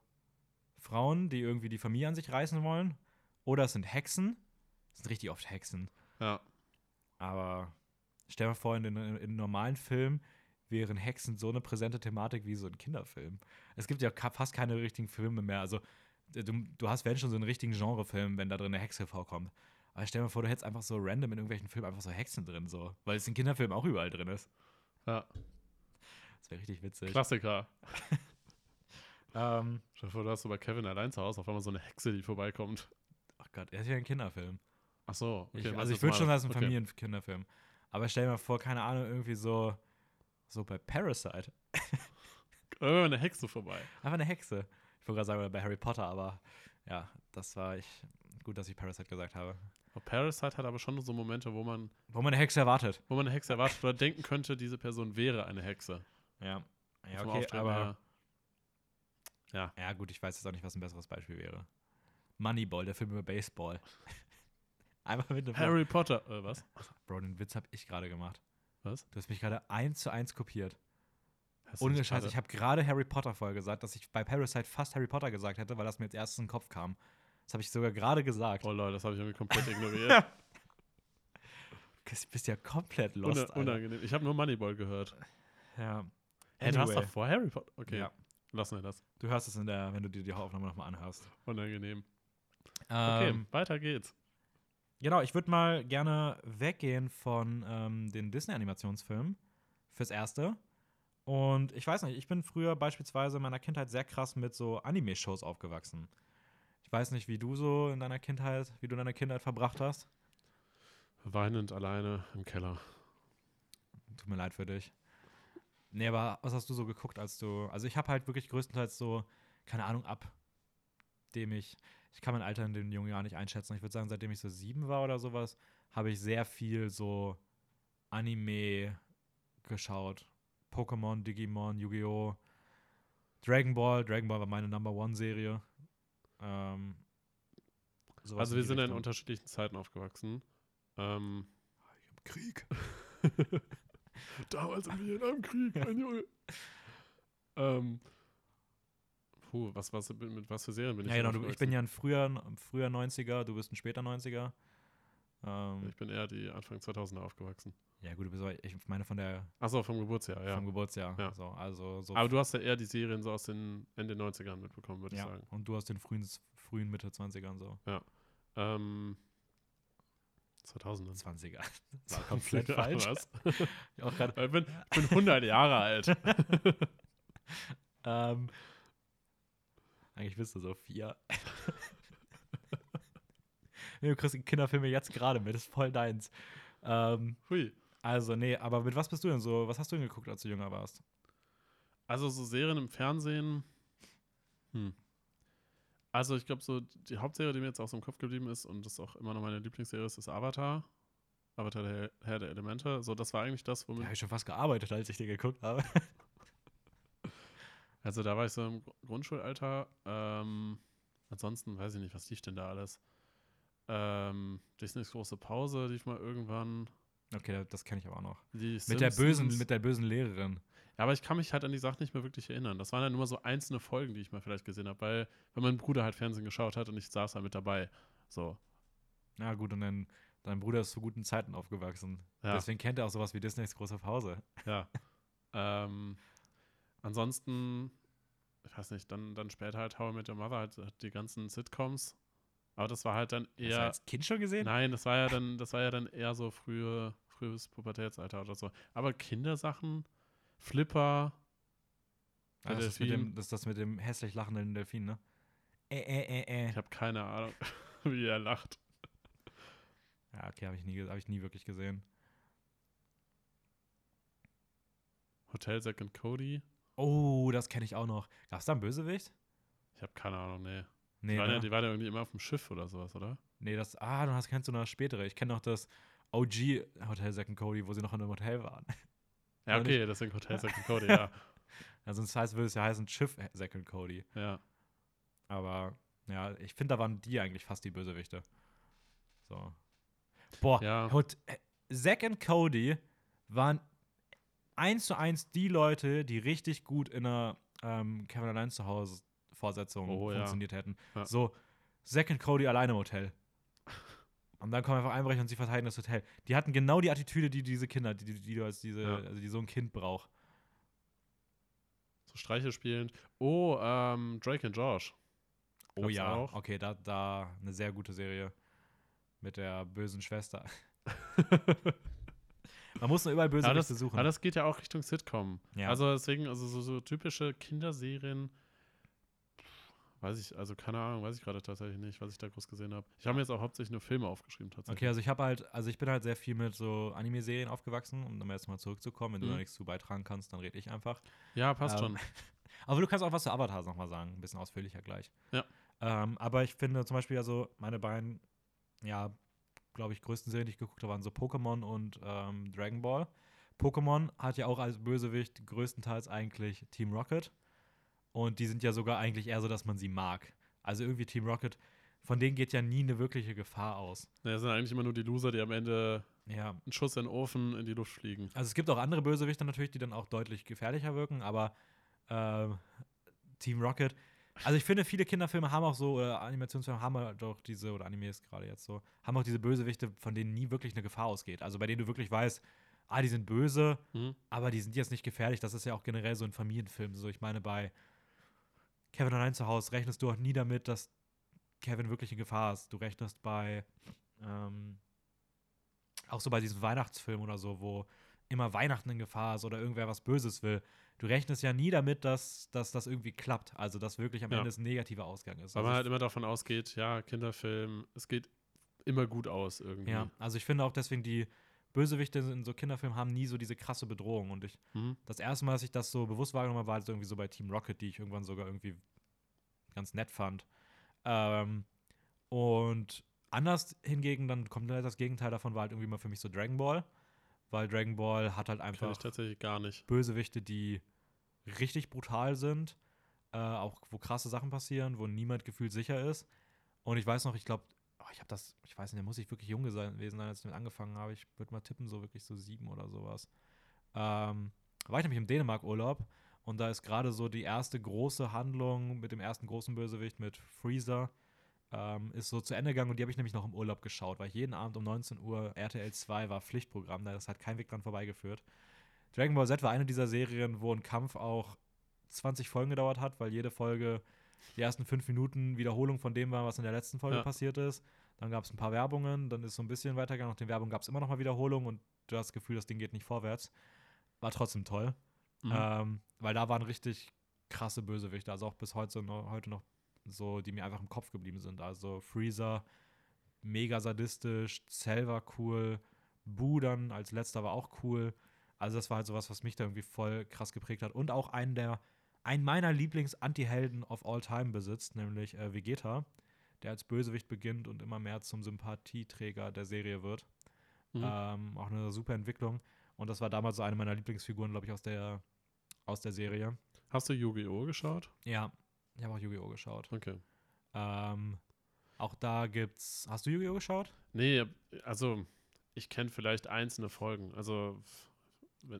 Frauen, die irgendwie die Familie an sich reißen wollen, oder es sind Hexen. Es sind richtig oft Hexen. ja. Aber stell dir mal vor, in in den normalen Filmen wären Hexen so eine präsente Thematik wie so ein Kinderfilm. Es gibt ja fast keine richtigen Filme mehr. Also, du, du hast, wenn schon, so einen richtigen Genrefilm, wenn da drin eine Hexe vorkommt. Aber stell dir mal vor, du hättest einfach so random in irgendwelchen Filmen einfach so Hexen drin, so. Weil es in Kinderfilmen auch überall drin ist. ja. Das wäre richtig witzig. Klassiker. Ähm, Stell dir vor, du hast so bei Kevin allein zu Hause auf einmal so eine Hexe, die vorbeikommt. ach Gott, er ist ja ein Kinderfilm. Ach so, okay. ich, also ich würde schon mal? als ein Okay. Familienkinderfilm. Aber stell dir mal vor, keine Ahnung, irgendwie so, so bei Parasite. Oh, eine Hexe vorbei. Einfach eine Hexe. Ich wollte gerade sagen, bei Harry Potter, aber ja, das war ich. Gut, dass ich Parasite gesagt habe. Aber Parasite hat aber schon so Momente, wo man, Wo man eine Hexe erwartet. wo man eine Hexe erwartet oder denken könnte, diese Person wäre eine Hexe. Ja. Ja, Vom okay, Auftreten aber. her. Ja. Ja, gut, ich weiß jetzt auch nicht, was ein besseres Beispiel wäre. Moneyball, der Film über Baseball. Einfach mit einem Harry Potter. Äh, was? Bro, den Witz habe ich gerade gemacht. Was? Du hast mich gerade eins zu eins kopiert. Hast Ohne Scheiß, ich habe gerade Harry Potter vorher gesagt, dass ich bei Parasite fast Harry Potter gesagt hätte, weil das mir als erstes in den Kopf kam. Das habe ich sogar gerade gesagt. Oh Leute, das habe ich irgendwie komplett ignoriert. Du bist ja komplett lost. Una Alter. unangenehm. Ich habe nur Moneyball gehört. Ja. Hey, du hast Anyway. doch vor Harry Potter. Okay, Ja. lassen wir das. Du hörst es in der, wenn du dir die Aufnahme nochmal anhörst. Unangenehm. Okay, Ähm, weiter geht's. Genau, ich würde mal gerne weggehen von ähm, den Disney-Animationsfilmen fürs Erste. Und ich weiß nicht, ich bin früher beispielsweise in meiner Kindheit sehr krass mit so Anime-Shows aufgewachsen. Ich weiß nicht, wie du so in deiner Kindheit, wie du deine Kindheit verbracht hast. Weinend alleine im Keller. Tut mir leid für dich. Nee, aber was hast du so geguckt, als du. Also ich habe halt wirklich größtenteils so, keine Ahnung, ab dem ich. Ich kann mein Alter in den jungen Jahren nicht einschätzen. Ich würde sagen, seitdem ich so sieben war oder sowas, habe ich sehr viel so Anime geschaut. Pokémon, Digimon, Yu-Gi-Oh! Dragon Ball. Dragon Ball war meine Number One-Serie. Ähm, Also wir sind in Richtung. unterschiedlichen Zeiten aufgewachsen. Ähm, Krieg. Damals sind wir in einem Krieg, mein Junge. ähm, puh, was, was, mit was für Serien bin ich Ja, genau, du, ich bin ja ein früher, früher 90er, du bist ein später 90er. Ähm, Ich bin eher die Anfang 2000er aufgewachsen. Ja, gut, du bist aber, ich meine von der Achso, vom Geburtsjahr, ja. vom Geburtsjahr. Ja. So, also so Aber du hast ja eher die Serien so aus den Ende 90ern mitbekommen, würde ich ja, sagen. und du aus den frühen, frühen Mitte 20ern so. Ähm, 2000 20er. War komplett falsch. Was? Ich Ich bin, ich bin 100 Jahre alt. ähm, eigentlich bist du so vier. nee, du kriegst die Kinderfilme jetzt gerade mit, ist voll deins. Ähm, Hui. also, nee, aber mit was bist du denn so? Was hast du denn geguckt, als du jünger warst? Also so Serien im Fernsehen. Hm. Also ich glaube so die Hauptserie, die mir jetzt auch so im Kopf geblieben ist und das auch immer noch meine Lieblingsserie ist, ist Avatar. Avatar der Herr der Elemente. So, das war eigentlich das, Da womit. habe ich schon fast gearbeitet, als ich den geguckt habe. Also da war ich so im Gr- Grundschulalter. Ähm, ansonsten weiß ich nicht, was lief denn da alles? Ähm, Disneys große Pause lief mal irgendwann. Okay, das kenne ich aber auch noch. Die Mit der bösen, mit der bösen Lehrerin. Ja, aber ich kann mich halt an die Sachen nicht mehr wirklich erinnern. Das waren dann nur so einzelne Folgen, die ich mal vielleicht gesehen habe, weil, weil mein Bruder halt Fernsehen geschaut hat und ich saß da mit dabei. So. Ja, gut, und dann, dein Bruder ist zu guten Zeiten aufgewachsen. Ja. Deswegen kennt er auch sowas wie Disneys große Pause. Ja. ähm, ansonsten, ich weiß nicht, dann, dann später halt How I Met Your Mother, halt, halt die ganzen Sitcoms. Aber das war halt dann Hast du eher. als Kind schon gesehen? Nein, das war ja dann, das war ja dann eher so frühe, frühes Pubertätsalter oder so. Aber Kindersachen, Flipper, Ah, das, ist dem, das ist das mit dem hässlich lachenden Delfin, ne? Äh, äh, äh, äh. ich habe keine Ahnung, wie er lacht. Ja, okay, habe ich, nie hab ich nie wirklich gesehen. Hotel Zack and Cody, Oh, das kenne ich auch noch. Gab es da einen Bösewicht? ich habe keine Ahnung, nee. Nee, die, waren ja, ne? die waren ja irgendwie immer auf dem Schiff oder sowas, oder? nee, das. Ah, du hast, kennst du noch das spätere. Ich kenne noch das OG Hotel Zack and Cody, wo sie noch in einem Hotel waren. Ja, okay, deswegen Hotel Zack Cody, ja. Also, das heißt, würde es ja heißen Schiff Zack and Cody. ja. Aber ja, ich finde, da waren die eigentlich fast die Bösewichte. So. Boah, Ja. Zack und Cody waren eins zu eins die Leute, die richtig gut in einer ähm, Kevin allein zu Hause Vorsetzung Oh, ja. funktioniert hätten. Ja. So, Zack und Cody alleine im Hotel. Und dann kommen einfach Einbrecher und sie verteidigen das Hotel. Die hatten genau die Attitüde, die diese Kinder, die, die, die du als diese, Ja. also die so ein Kind braucht. So Streiche spielend. Oh, ähm, Drake and Josh. Oh Gab's ja, auch. okay, da, da eine sehr gute Serie mit der bösen Schwester. Man muss nur überall böse Aber das, suchen. aber das geht ja auch Richtung Sitcom. Ja. Also deswegen, also so, so typische Kinderserien, weiß ich, also keine Ahnung, weiß ich gerade tatsächlich nicht, was ich da groß gesehen habe. Ich habe mir jetzt auch hauptsächlich nur Filme aufgeschrieben tatsächlich. Okay, also ich habe halt, also ich bin halt sehr viel mit so Anime-Serien aufgewachsen, um dann jetzt mal zurückzukommen. Wenn du Mhm. da nichts zu beitragen kannst, dann rede ich einfach. Ja, passt Ähm, schon. Aber du kannst auch was zu Avatar nochmal sagen, ein bisschen ausführlicher gleich. Ja. Ähm, aber ich finde zum Beispiel, also meine beiden, ja, glaube ich, größten Serien, die ich geguckt habe, waren so Pokémon und ähm, Dragon Ball. Pokémon hat ja auch als Bösewicht größtenteils eigentlich Team Rocket. Und die sind ja sogar eigentlich eher so, dass man sie mag. Also irgendwie Team Rocket von denen geht ja nie eine wirkliche Gefahr aus. Ja, das sind eigentlich immer nur die Loser, die am Ende Ja. einen Schuss in den Ofen in die Luft fliegen. Also es gibt auch andere Bösewichte natürlich, die dann auch deutlich gefährlicher wirken, aber ähm, Team Rocket. Also ich finde, viele Kinderfilme haben auch so, oder Animationsfilme haben halt doch diese, oder Animes gerade jetzt so, haben auch diese Bösewichte, von denen nie wirklich eine Gefahr ausgeht. Also bei denen du wirklich weißt, ah, die sind böse, Mhm. aber die sind jetzt nicht gefährlich. Das ist ja auch generell so in Familienfilmen so. Ich meine, bei Kevin allein zu Hause rechnest du auch nie damit, dass Kevin wirklich in Gefahr ist. Du rechnest bei ähm, auch so bei diesen Weihnachtsfilmen oder so, wo immer Weihnachten in Gefahr ist oder irgendwer was Böses will. Du rechnest ja nie damit, dass, dass das irgendwie klappt. Also, dass wirklich am Ja. Ende es ein negativer Ausgang ist. Weil Also man halt immer davon ausgeht, ja, Kinderfilm, es geht immer gut aus irgendwie. ja, also ich finde auch deswegen, die Bösewichte in so Kinderfilmen haben nie so diese krasse Bedrohung. Und ich, Mhm. das erste Mal, dass ich das so bewusst wahrgenommen habe, war halt irgendwie so bei Team Rocket, die ich irgendwann sogar irgendwie ganz nett fand. Ähm, und anders hingegen, dann komplett das Gegenteil davon war halt irgendwie mal für mich so Dragon Ball. Weil Dragon Ball hat halt einfach ich tatsächlich gar nicht. Bösewichte, die richtig brutal sind, äh, auch wo krasse Sachen passieren, wo niemand gefühlt sicher ist. Und ich weiß noch, ich glaube, oh, ich habe das, ich weiß nicht, da muss ich wirklich jung gewesen sein, als ich damit angefangen habe. Ich würde mal tippen, so wirklich so sieben oder sowas. Ähm, war ich nämlich im Dänemark-Urlaub und da ist gerade so die erste große Handlung mit dem ersten großen Bösewicht, mit Freezer, ähm, ist so zu Ende gegangen und die habe ich nämlich noch im Urlaub geschaut, weil ich jeden Abend um 19 Uhr RTL 2 war Pflichtprogramm, da ist halt kein Weg dran vorbeigeführt. Dragon Ball Z war eine dieser Serien, wo ein Kampf auch 20 Folgen gedauert hat, weil jede Folge die ersten fünf Minuten Wiederholung von dem war, was in der letzten Folge Ja. passiert ist. Dann gab es ein paar Werbungen, dann ist so ein bisschen weitergegangen. Nach den Werbungen gab es immer noch mal Wiederholung und du hast das Gefühl, das Ding geht nicht vorwärts. War trotzdem toll. Mhm. Ähm, weil da waren richtig krasse Bösewichte, also auch bis heute, so heute noch so, die mir einfach im Kopf geblieben sind. Also Freezer, mega sadistisch, Cell war cool, Boo dann als letzter war auch cool. Also das war halt sowas, was mich da irgendwie voll krass geprägt hat. Und auch einen der, einen meiner Lieblings-Anti-Helden of all time besitzt, nämlich äh, Vegeta, der als Bösewicht beginnt und immer mehr zum Sympathieträger der Serie wird. Mhm. Ähm, auch eine super Entwicklung. Und das war damals so eine meiner Lieblingsfiguren, glaube ich, aus der, aus der Serie. Hast du Yu-Gi-Oh! geschaut? Ja, ich habe auch Yu-Gi-Oh! geschaut. Okay. Ähm, auch da gibt's. Hast du Yu-Gi-Oh! geschaut? Nee, also ich kenne vielleicht einzelne Folgen. Also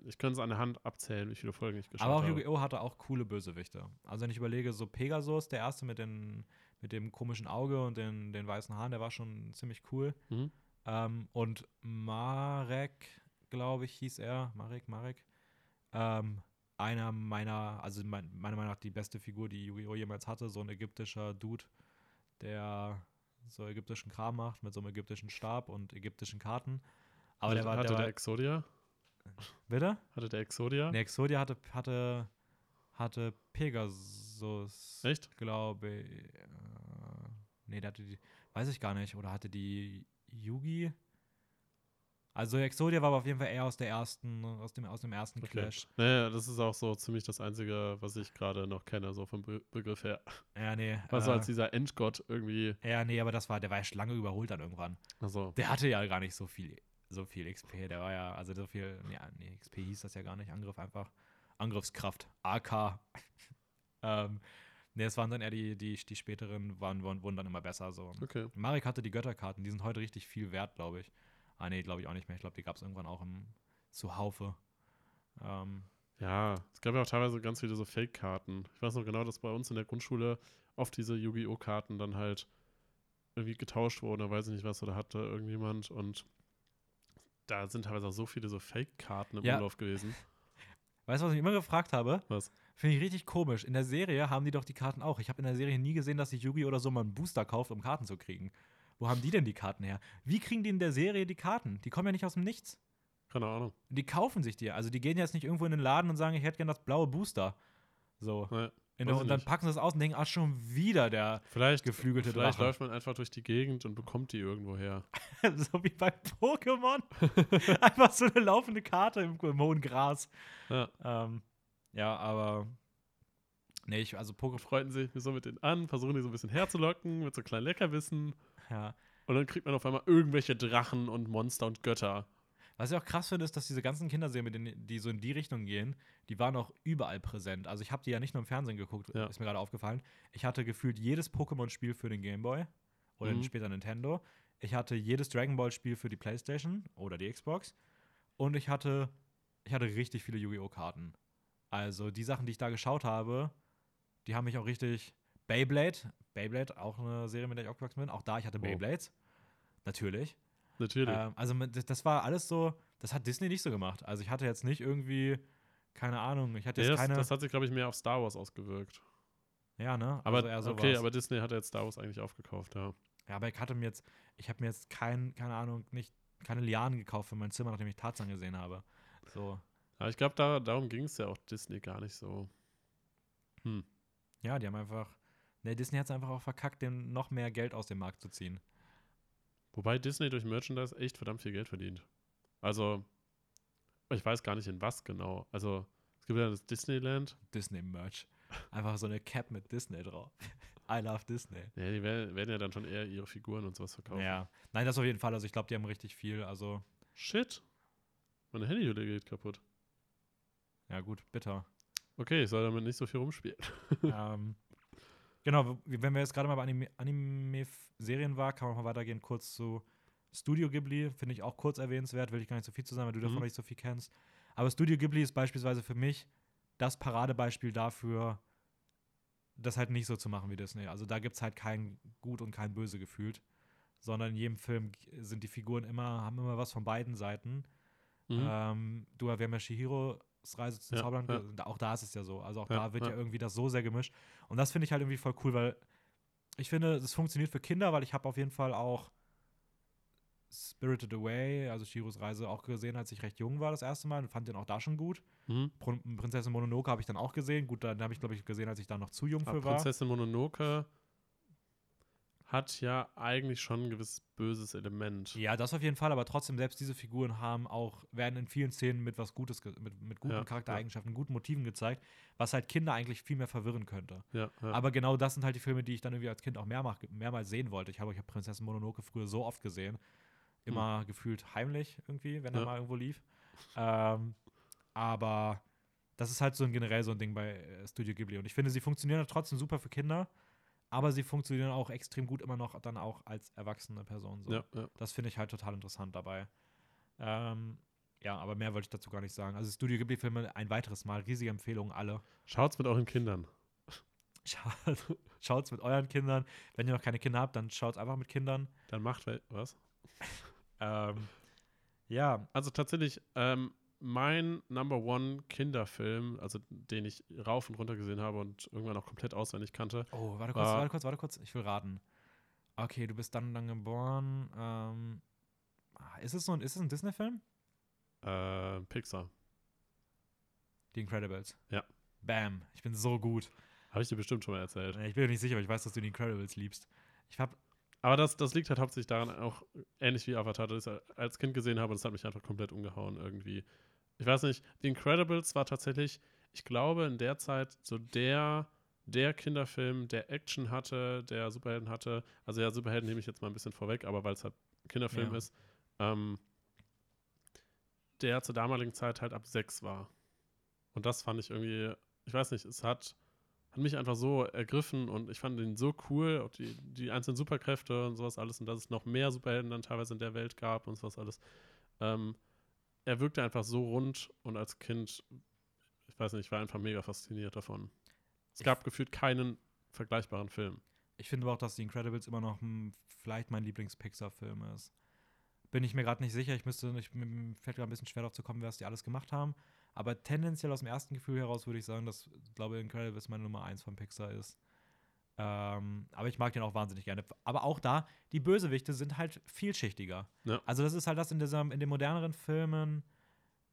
ich könnte es an der Hand abzählen, wie viele Folgen ich geschaut Aber auch habe. Yu-Gi-Oh! hatte auch coole Bösewichte. Also wenn ich überlege, so Pegasus, der erste mit, den, mit dem komischen Auge und den, den weißen Haaren, der war schon ziemlich cool. Mhm. Ähm, und Marek, glaube ich, hieß er. Marek, Marek. Ähm, einer meiner, also mein, meiner Meinung nach die beste Figur, die Yu-Gi-Oh! jemals hatte. So ein ägyptischer Dude, der so ägyptischen Kram macht mit so einem ägyptischen Stab und ägyptischen Karten. Aber der war, hatte der der Exodia? bitte? Hatte der Exodia? Nee, Exodia hatte, hatte, hatte Pegasus, Echt? glaube ich. Äh, nee, der hatte die, weiß ich gar nicht. Oder hatte die Yugi? Also Exodia war aber auf jeden Fall eher aus der ersten, aus dem, aus dem ersten Okay. Clash. Naja, das ist auch so ziemlich das Einzige, was ich gerade noch kenne, so vom Be Begriff her. Ja, nee. Was so äh, als dieser Endgott irgendwie. ja, nee, aber das war, der war ja schon lange überholt dann irgendwann. Also, Der hatte ja gar nicht so viel, so viel XP. Der war ja, also so viel, nee, nee XP hieß das ja gar nicht. Angriff einfach. Angriffskraft. AK. ähm, nee, es waren dann eher die, die, die späteren, waren, wurden, wurden dann immer besser. So. okay. Marek hatte die Götterkarten, die sind heute richtig viel wert, glaube ich. Ah, nee, glaube ich auch nicht mehr. Ich glaube, die gab es irgendwann auch im Zuhaufe. Ähm, Ja, es gab ja auch teilweise ganz viele so Fake-Karten. Ich weiß noch genau, dass bei uns in der Grundschule oft diese Yu-Gi-Oh! Karten dann halt irgendwie getauscht wurden, da weiß ich nicht was, oder hatte irgendjemand und da sind teilweise auch so viele so Fake-Karten im Ja. Umlauf gewesen. weißt du, was ich immer gefragt habe? Was? Finde ich richtig komisch. In der Serie haben die doch die Karten auch. Ich habe in der Serie nie gesehen, dass sich Yugi oder so mal einen Booster kauft, um Karten zu kriegen. Wo haben die denn die Karten her? Wie kriegen die in der Serie die Karten? Die kommen ja nicht aus dem Nichts. Keine Ahnung. Die kaufen sich die. Also die gehen jetzt nicht irgendwo in den Laden und sagen, ich hätte gerne das blaue Booster. So. Weiß der, und dann nicht. packen sie es aus und denken, ach, schon wieder der vielleicht, geflügelte vielleicht Drache. läuft man einfach durch die Gegend und bekommt die irgendwo her. so wie bei Pokémon. Einfach so eine laufende Karte im, im hohen Gras. Ja. Ähm, ja, aber. Nee, ich, also Pokémon. Freunden sich so mit denen an, versuchen die so ein bisschen herzulocken mit so kleinen Leckerbissen Ja. und dann kriegt man auf einmal irgendwelche Drachen und Monster und Götter. Was ich auch krass finde, ist, dass diese ganzen Kinderserien, denen, die so in die Richtung gehen, die waren auch überall präsent. Also ich habe die ja nicht nur im Fernsehen geguckt, Ja. ist mir gerade aufgefallen. Ich hatte gefühlt jedes Pokémon-Spiel für den Gameboy oder Mhm. später Nintendo. Ich hatte jedes Dragon Ball Spiel für die PlayStation oder die Xbox. Und ich hatte, ich hatte richtig viele Yu-Gi-Oh! Karten. Also die Sachen, die ich da geschaut habe, die haben mich auch richtig. Beyblade, Beyblade, auch eine Serie, mit der ich aufgewachsen bin. Auch da, ich hatte Oh. Beyblades. Natürlich. Natürlich. Ähm, also das- war alles so, das hat Disney nicht so gemacht. Also ich hatte jetzt nicht irgendwie, keine Ahnung, ich hatte jetzt das, keine. das hat sich, glaube ich, mehr auf Star Wars ausgewirkt. ja, ne? Aber Also eher sowas. okay, aber Disney hat jetzt Star Wars eigentlich aufgekauft, ja. Ja, aber ich hatte mir jetzt, ich habe mir jetzt kein, keine Ahnung, nicht, keine Lianen gekauft für mein Zimmer, nachdem ich Tarzan gesehen habe. So. Aber ich glaube, da, darum ging es ja auch Disney gar nicht so. Hm. Ja, die haben einfach. Ne, Disney hat es einfach auch verkackt, dem noch mehr Geld aus dem Markt zu ziehen. Wobei Disney durch Merchandise echt verdammt viel Geld verdient. Also, ich weiß gar nicht in was genau. Also, es gibt ja das Disneyland. Disney-Merch. Einfach so eine Cap mit Disney drauf. I love Disney. Ja, die werden, ja dann schon eher ihre Figuren und sowas verkaufen. Ja. Nein, das auf jeden Fall. Also ich glaube, die haben richtig viel. Also, Shit. Meine Handyhülle geht kaputt. ja gut, bitter. Okay, ich soll damit nicht so viel rumspielen. ähm, genau, wenn wir jetzt gerade mal bei Anime- Anime-Serien war, kann man mal weitergehen kurz zu Studio Ghibli. Finde ich auch kurz erwähnenswert, will ich gar nicht so viel zu sagen, weil du davon Mhm. nicht so viel kennst. Aber Studio Ghibli ist beispielsweise für mich das Paradebeispiel dafür, das halt nicht so zu machen wie Disney. Also da gibt es halt kein Gut und kein Böse gefühlt, sondern in jedem Film sind die Figuren immer, haben immer was von beiden Seiten. Mhm. Ähm, du, wir haben ja Shihiros Reise zum Ja, Zauberland, ja. auch da ist es ja so. Also auch Ja, da wird ja. irgendwie das so sehr gemischt. Und das finde ich halt irgendwie voll cool, weil ich finde, es funktioniert für Kinder, weil ich habe auf jeden Fall auch Spirited Away, also Shihiros Reise, auch gesehen, als ich recht jung war das erste Mal und fand den auch da schon gut. Mhm. Prin- Prinzessin Mononoke habe ich dann auch gesehen. Gut, dann habe ich, glaube ich, gesehen, als ich da noch zu jung Aber für war. Prinzessin Mononoke hat ja eigentlich schon ein gewisses böses Element. Ja, das auf jeden Fall, aber trotzdem, selbst diese Figuren haben auch, werden in vielen Szenen mit was Gutes, mit, mit guten Ja, Charaktereigenschaften, guten Motiven gezeigt, was halt Kinder eigentlich viel mehr verwirren könnte. Ja, ja. Aber genau das sind halt die Filme, die ich dann irgendwie als Kind auch mehrmach, mehrmals sehen wollte. Ich habe ich hab Prinzessin Mononoke früher so oft gesehen. Immer gefühlt heimlich irgendwie, wenn er Ja. mal irgendwo lief. Ähm, aber das ist halt so ein generell so ein Ding bei äh, Studio Ghibli. Und ich finde, sie funktionieren trotzdem super für Kinder, aber sie funktionieren auch extrem gut immer noch dann auch als erwachsene Person. So. ja, ja. Das finde ich halt total interessant dabei. Ähm, ja, aber mehr wollte ich dazu gar nicht sagen. Also Studio Ghibli-Filme ein weiteres Mal, riesige Empfehlung, alle. Schaut's mit euren Kindern. Schaut, schaut's mit euren Kindern. Wenn ihr noch keine Kinder habt, dann schaut's einfach mit Kindern. Dann macht was? Ähm, ja, Also tatsächlich, ähm, mein Number One Kinderfilm, also den ich rauf und runter gesehen habe und irgendwann auch komplett auswendig kannte. oh, warte kurz, War- warte kurz, warte kurz. Ich will raten. Okay, du bist dann und dann geboren. Ähm, ah, ist es so ein, ist es ein Disney-Film? Äh, Pixar. Die Incredibles. Ja. Bam, ich bin so gut. Habe ich dir bestimmt schon mal erzählt. Ich bin mir nicht sicher, aber ich weiß, dass du die Incredibles liebst. Ich hab, Aber das, das liegt halt hauptsächlich daran, auch ähnlich wie Avatar, dass ich als Kind gesehen habe und das hat mich einfach komplett umgehauen irgendwie. Ich weiß nicht, The Incredibles war tatsächlich, ich glaube, in der Zeit so der, der Kinderfilm, der Action hatte, der Superhelden hatte. Also ja, Superhelden nehme ich jetzt mal ein bisschen vorweg, aber weil es halt Kinderfilm Ja. ist, ähm, der zur damaligen Zeit halt ab sechs war. Und das fand ich irgendwie, ich weiß nicht, es hat, hat mich einfach so ergriffen und ich fand den so cool, auch die, die einzelnen Superkräfte und sowas alles und dass es noch mehr Superhelden dann teilweise in der Welt gab und sowas alles. Ähm, er wirkte einfach so rund und als Kind, ich weiß nicht, ich war einfach mega fasziniert davon. Es Ich- gab gefühlt keinen vergleichbaren Film. Ich finde aber auch, dass die Incredibles immer noch hm, vielleicht mein Lieblings-Pixar-Film ist. Bin ich mir gerade nicht sicher. Ich müsste, ich, mir fällt gerade ein bisschen schwer darauf zu kommen, was die alles gemacht haben. Aber tendenziell aus dem ersten Gefühl heraus würde ich sagen, dass, ich glaube, Incredibles meine Nummer 1 von Pixar ist. Ähm, aber ich mag den auch wahnsinnig gerne. Aber auch da, die Bösewichte sind halt vielschichtiger. Ja. Also, das ist halt das in, dieser, in den moderneren Filmen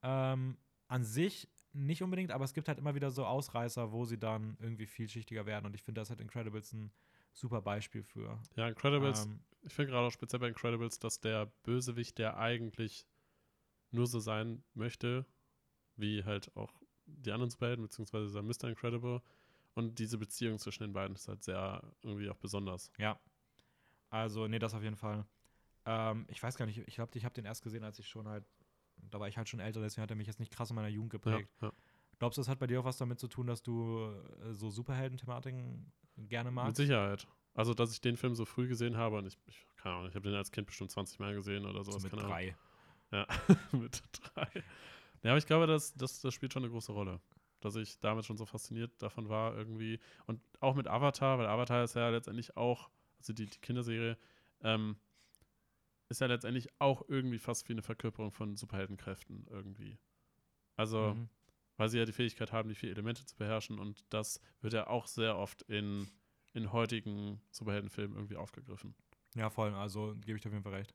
ähm, an sich nicht unbedingt, aber es gibt halt immer wieder so Ausreißer, wo sie dann irgendwie vielschichtiger werden. Und ich finde, das hat Incredibles ein super Beispiel für. Ja, Incredibles, Ähm, ich finde gerade auch speziell bei Incredibles, dass der Bösewicht, der eigentlich nur so sein möchte, wie halt auch die anderen Superhelden, beziehungsweise dieser Mr. Incredible. Und diese Beziehung zwischen den beiden ist halt sehr irgendwie auch besonders. ja. Also, nee, das auf jeden Fall. Ähm, ich weiß gar nicht, ich glaube, ich habe den erst gesehen, als ich schon halt, da war ich halt schon älter, deswegen hat er mich jetzt nicht krass in meiner Jugend Ja, geprägt. ja. Glaubst du, das hat bei dir auch was damit zu tun, dass du äh, so Superhelden-Thematiken gerne Mit magst? Sicherheit. Also, dass ich den Film so früh gesehen habe und ich, ich keine Ahnung, ich habe den als Kind bestimmt 20 Mal gesehen oder So sowas. mit keine Ahnung. drei. Ja, mit drei. Ja, aber ich glaube, das, das, das spielt schon eine große Rolle. Dass ich damit schon so fasziniert davon war, irgendwie. Und auch mit Avatar, weil Avatar ist ja letztendlich auch, also die, die Kinderserie, ähm, ist ja letztendlich auch irgendwie fast wie eine Verkörperung von Superheldenkräften irgendwie. Also, Mhm. weil sie ja die Fähigkeit haben, die vier Elemente zu beherrschen und das wird ja auch sehr oft in, in heutigen Superheldenfilmen irgendwie aufgegriffen. Ja, voll. Also gebe ich dir auf jeden Fall recht.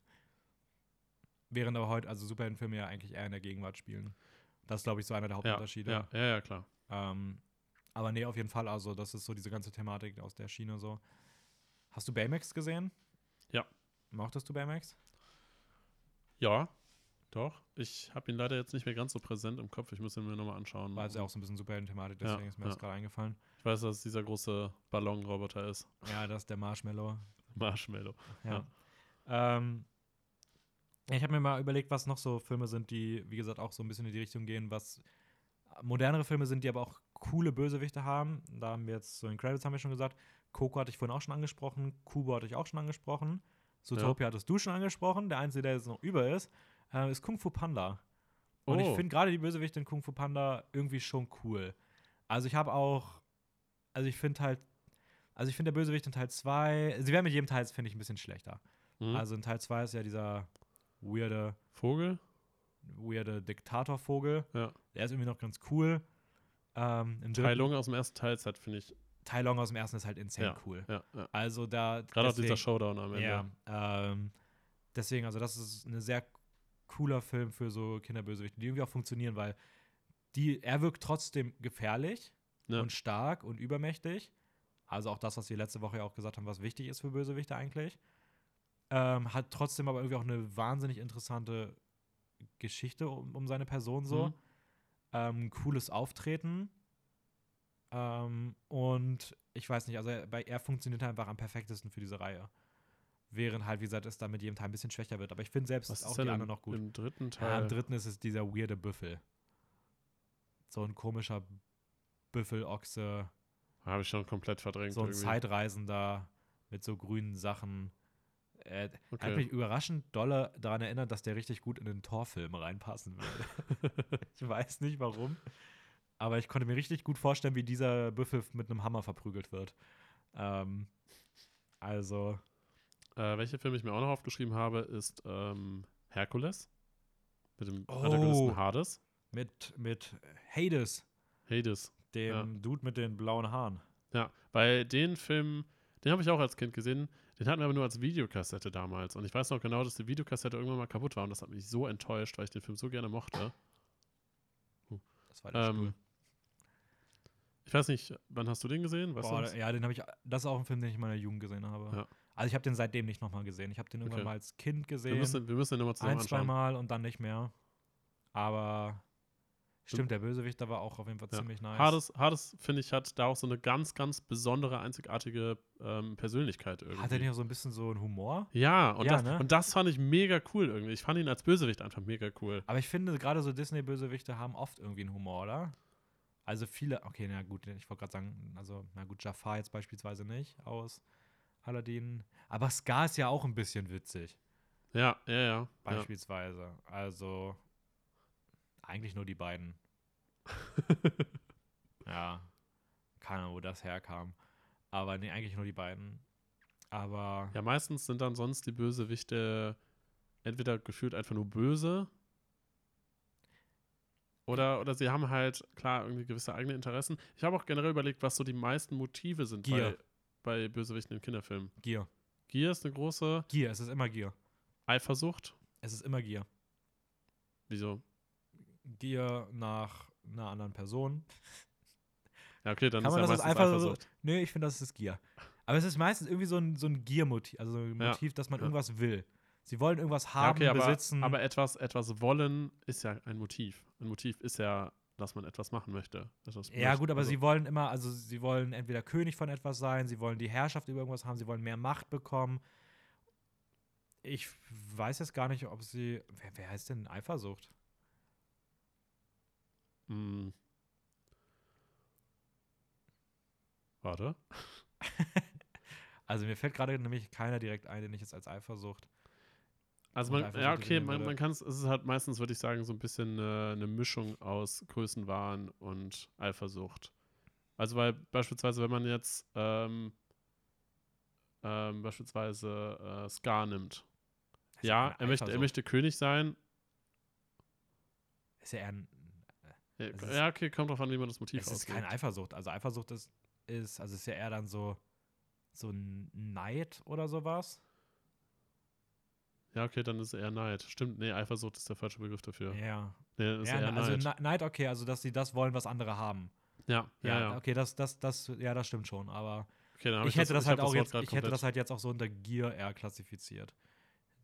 Während aber heute, also Superheldenfilme ja eigentlich eher in der Gegenwart spielen. Das ist, glaube ich, so einer der Ja, Hauptunterschiede. ja, ja, ja, klar. Ähm, aber nee, auf jeden Fall. Also, das ist so diese ganze Thematik aus der Schiene so. Hast du Baymax gesehen? Ja. Mochtest du Baymax? Ja, doch. Ich habe ihn leider jetzt nicht mehr ganz so präsent im Kopf. Ich muss ihn mir nochmal anschauen. War es ja auch so ein bisschen Superhelden-Thematik, Ja, deswegen ist mir ja. das gerade eingefallen. Ich weiß, dass es dieser große Ballonroboter ist. Ja, das ist der Marshmallow. Marshmallow. Ja. Ähm, ja, ich habe mir mal überlegt, was noch so Filme sind, die, wie gesagt, auch so ein bisschen in die Richtung gehen, was modernere Filme sind, die aber auch coole Bösewichte haben. Da haben wir jetzt so in Credits haben wir schon gesagt. Coco hatte ich vorhin auch schon angesprochen. Kubo hatte ich auch schon angesprochen. Zootopia hattest du schon angesprochen. Der einzige, der jetzt noch über ist, äh, ist Kung Fu Panda. Und ich Oh. finde gerade die Bösewichte in Kung Fu Panda irgendwie schon cool. Also ich habe auch, also ich finde halt, also ich finde der Bösewicht in Teil 2, sie werden mit jedem Teil, finde ich, ein bisschen schlechter. Hm? Also in Teil 2 ist ja dieser weirde, Vogel? weirde Diktatorvogel. Ja. Der ist irgendwie noch ganz cool. Ähm, Tai Lung aus dem ersten Teil ist halt, finde ich. Tai Long aus dem ersten ist halt insane cool. Ja, ja. Also da. Gerade auch dieser Showdown am Ende. Ja, ähm, deswegen, also das ist ein sehr cooler Film für so Kinderbösewichte, die irgendwie auch funktionieren, weil die, er wirkt trotzdem gefährlich Ja. und stark und übermächtig. Also auch das, was wir letzte Woche ja auch gesagt haben, was wichtig ist für Bösewichte eigentlich. Ähm, hat trotzdem aber irgendwie auch eine wahnsinnig interessante Geschichte um, um seine Person so. Mhm. Ähm, cooles Auftreten. Ähm, und ich weiß nicht, also er, bei, er funktioniert einfach am perfektesten für diese Reihe. Während halt, wie gesagt, es dann mit jedem Teil ein bisschen schwächer wird. Aber ich finde selbst Was auch ist die denn anderen noch gut. im dritten Ja, Teil? im dritten ist es dieser weirde Büffel. So ein komischer Büffelochse, Habe ich schon komplett verdrängt. so ein irgendwie. Zeitreisender mit so grünen Sachen. Äh, Hat Okay. mich überraschend dolle daran erinnert, dass der richtig gut in den Torfilm reinpassen würde. ich weiß nicht warum. Aber ich konnte mir richtig gut vorstellen, wie dieser Büffel mit einem Hammer verprügelt wird. Ähm, also, Äh, welche Filme ich mir auch noch aufgeschrieben habe, ist ähm, Herkules. Mit dem Oh. Antagonisten Hades. mit, mit Hades, Hades. dem Ja. Dude mit den blauen Haaren. Ja, weil den Film, den habe ich auch als Kind gesehen. Den hatten wir aber nur als Videokassette damals. Und ich weiß noch genau, dass die Videokassette irgendwann mal kaputt war. Und das hat mich so enttäuscht, weil ich den Film so gerne mochte. Das war der Ähm, Stuhl. Ich weiß nicht, wann hast du den gesehen? Weißt Boah, ja, den habe ich. Das ist auch ein Film, den ich in meiner Jugend gesehen habe. Ja. Also ich habe den seitdem nicht nochmal gesehen. Ich habe den irgendwann Okay. mal als Kind Wir gesehen. müssen, wir müssen den nochmal zusammen ein, zwei. Mal und dann nicht mehr. Aber stimmt, der Bösewicht, da war auch auf jeden Fall Ja. ziemlich nice. Hades, Hades finde ich, hat da auch so eine ganz, ganz besondere, einzigartige ähm, Persönlichkeit irgendwie. Hat er nicht auch so ein bisschen so einen Humor? ja, und, Ja, das, ne? und das fand ich mega cool irgendwie. Ich fand ihn als Bösewicht einfach mega cool. Aber ich finde, gerade so Disney-Bösewichte haben oft irgendwie einen Humor, oder? Also viele, okay, na gut, ich wollte gerade sagen, also, na gut, Jafar jetzt beispielsweise nicht aus Aladdin. Aber Scar ist ja auch ein bisschen witzig, Ja, ja, ja. ja. beispielsweise. Also, eigentlich nur die beiden. ja, keine Ahnung, wo das herkam. Aber nee, eigentlich nur die beiden. Aber Ja, meistens sind dann sonst die Bösewichte entweder gefühlt einfach nur böse oder, oder sie haben halt, klar, irgendwie gewisse eigene Interessen. Ich habe auch generell überlegt, was so die meisten Motive sind Gier. bei, bei Bösewichten in Kinderfilmen. Gier. Gier ist eine große Gier, es ist immer Gier. Eifersucht. Es ist immer Gier. Wieso? Gier nach einer anderen Person. Ja, okay, dann Kann ist man ja das einfach so- Eifersucht. Nee, ich finde, das ist Gier. Aber es ist meistens irgendwie so ein, so ein Gier-Motiv, also so ein Ja. Motiv, dass man Ja. irgendwas will. Sie wollen irgendwas Ja, haben, okay, aber, besitzen. aber etwas, etwas wollen ist ja ein Motiv. Ein Motiv ist ja, dass man etwas machen möchte. Ja, gut, aber Also- sie wollen immer, also sie wollen entweder König von etwas sein, sie wollen die Herrschaft über irgendwas haben, sie wollen mehr Macht bekommen. Ich weiß jetzt gar nicht, ob sie. Wer, wer heißt denn Eifersucht? Mm. Warte. Also mir fällt gerade nämlich keiner direkt ein, den ich jetzt als Eifersucht. Also man, ja, okay, man, man kann es, es ist halt meistens, würde ich sagen, so ein bisschen eine, eine Mischung aus Größenwahn und Eifersucht. Also weil beispielsweise, wenn man jetzt ähm, ähm, beispielsweise äh, Scar nimmt. Ja, er möchte, er möchte König sein. Ist ja eher ein, Ja, ist- ja, okay, kommt drauf an, wie man das Motiv es ist keine auslegt. Eifersucht. Also Eifersucht ist, ist, also ist ja eher dann so, so ein Neid oder sowas. Ja, okay, dann ist es eher Neid. Stimmt, nee, Eifersucht ist der falsche Begriff dafür. Ja. Nee, das ist ja eher also Neid. Neid, okay, also dass sie das wollen, was andere haben. ja, ja, ja. okay, das, das, das, ja, das stimmt schon, aber Okay, hab ich hätte das, ich halt hab auch Wort jetzt, ich hätte das halt jetzt auch so unter Gier eher klassifiziert.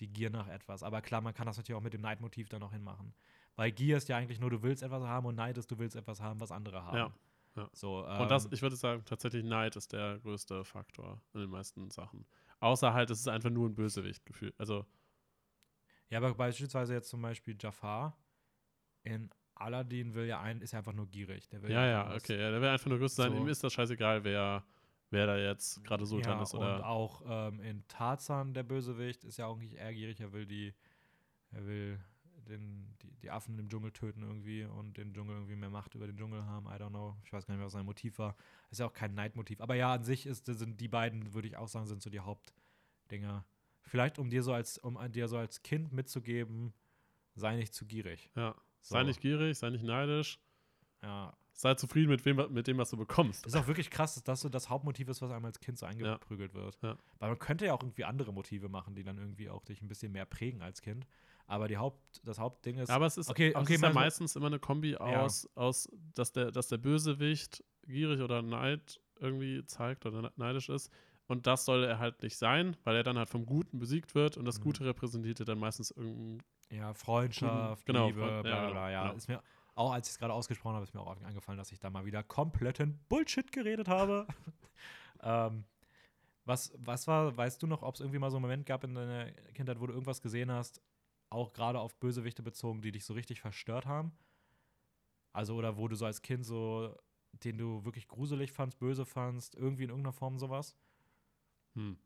Die Gier nach etwas. Aber klar, man kann das natürlich auch mit dem Neidmotiv dann noch hinmachen. Weil Gier ist ja eigentlich nur, du willst etwas haben und Neid ist, du willst etwas haben, was andere haben. Ja, ja. So, Und das, ähm, ich würde sagen, tatsächlich Neid ist der größte Faktor in den meisten Sachen. Außer halt, es ist einfach nur ein Bösewicht-Gefühl. Also, ja, aber beispielsweise jetzt zum Beispiel Jafar in Aladdin will ja ein, ist ja einfach nur gierig. Der will ja, ja, was. okay. Ja, der will einfach nur größer sein. So. Ihm ist das scheißegal, wer, wer da jetzt gerade Sultan ja, ist Und oder. auch ähm, in Tarzan, der Bösewicht, ist ja auch nicht eher gierig. Er will die, er will den, die, die Affen im Dschungel töten irgendwie und den Dschungel irgendwie mehr Macht über den Dschungel haben. I don't know. Ich weiß gar nicht mehr, was sein Motiv war. Ist ja auch kein Neidmotiv. Aber ja, an sich ist, sind die beiden, würde ich auch sagen, sind so die Hauptdinger. Vielleicht, um dir so als, um dir so als Kind mitzugeben, sei nicht zu gierig. Ja. So. Sei nicht gierig, sei nicht neidisch. Ja. Sei zufrieden mit, wem, mit dem, was du bekommst. Ist auch wirklich krass, dass das so das Hauptmotiv ist, was einem als Kind so eingeprügelt wird. Ja. Weil man könnte ja auch irgendwie andere Motive machen, die dann irgendwie auch dich ein bisschen mehr prägen als Kind. Aber die Haupt, das Hauptding ist. Aber es ist, Okay, okay, es ist ja so- meistens immer eine Kombi aus, aus dass, der, dass der Bösewicht gierig oder Neid irgendwie zeigt oder ne- neidisch ist. Und das soll er halt nicht sein, weil er dann halt vom Guten besiegt wird und das Mhm. Gute repräsentiert er dann meistens irgendein. ja, Freundschaft, Genau, Liebe, Freund- bla ja, bla genau, bla. Ja, genau. ist mir auch, als ich es gerade ausgesprochen habe, ist mir auch angefallen, dass ich da mal wieder kompletten Bullshit geredet habe. ähm, was, was war, weißt du noch, ob es irgendwie mal so einen Moment gab in deiner Kindheit, wo du irgendwas gesehen hast, auch gerade auf Bösewichte bezogen, die dich so richtig verstört haben? Also, oder wo du so als Kind so, den du wirklich gruselig fandst, böse fandst, irgendwie in irgendeiner Form sowas? Hm.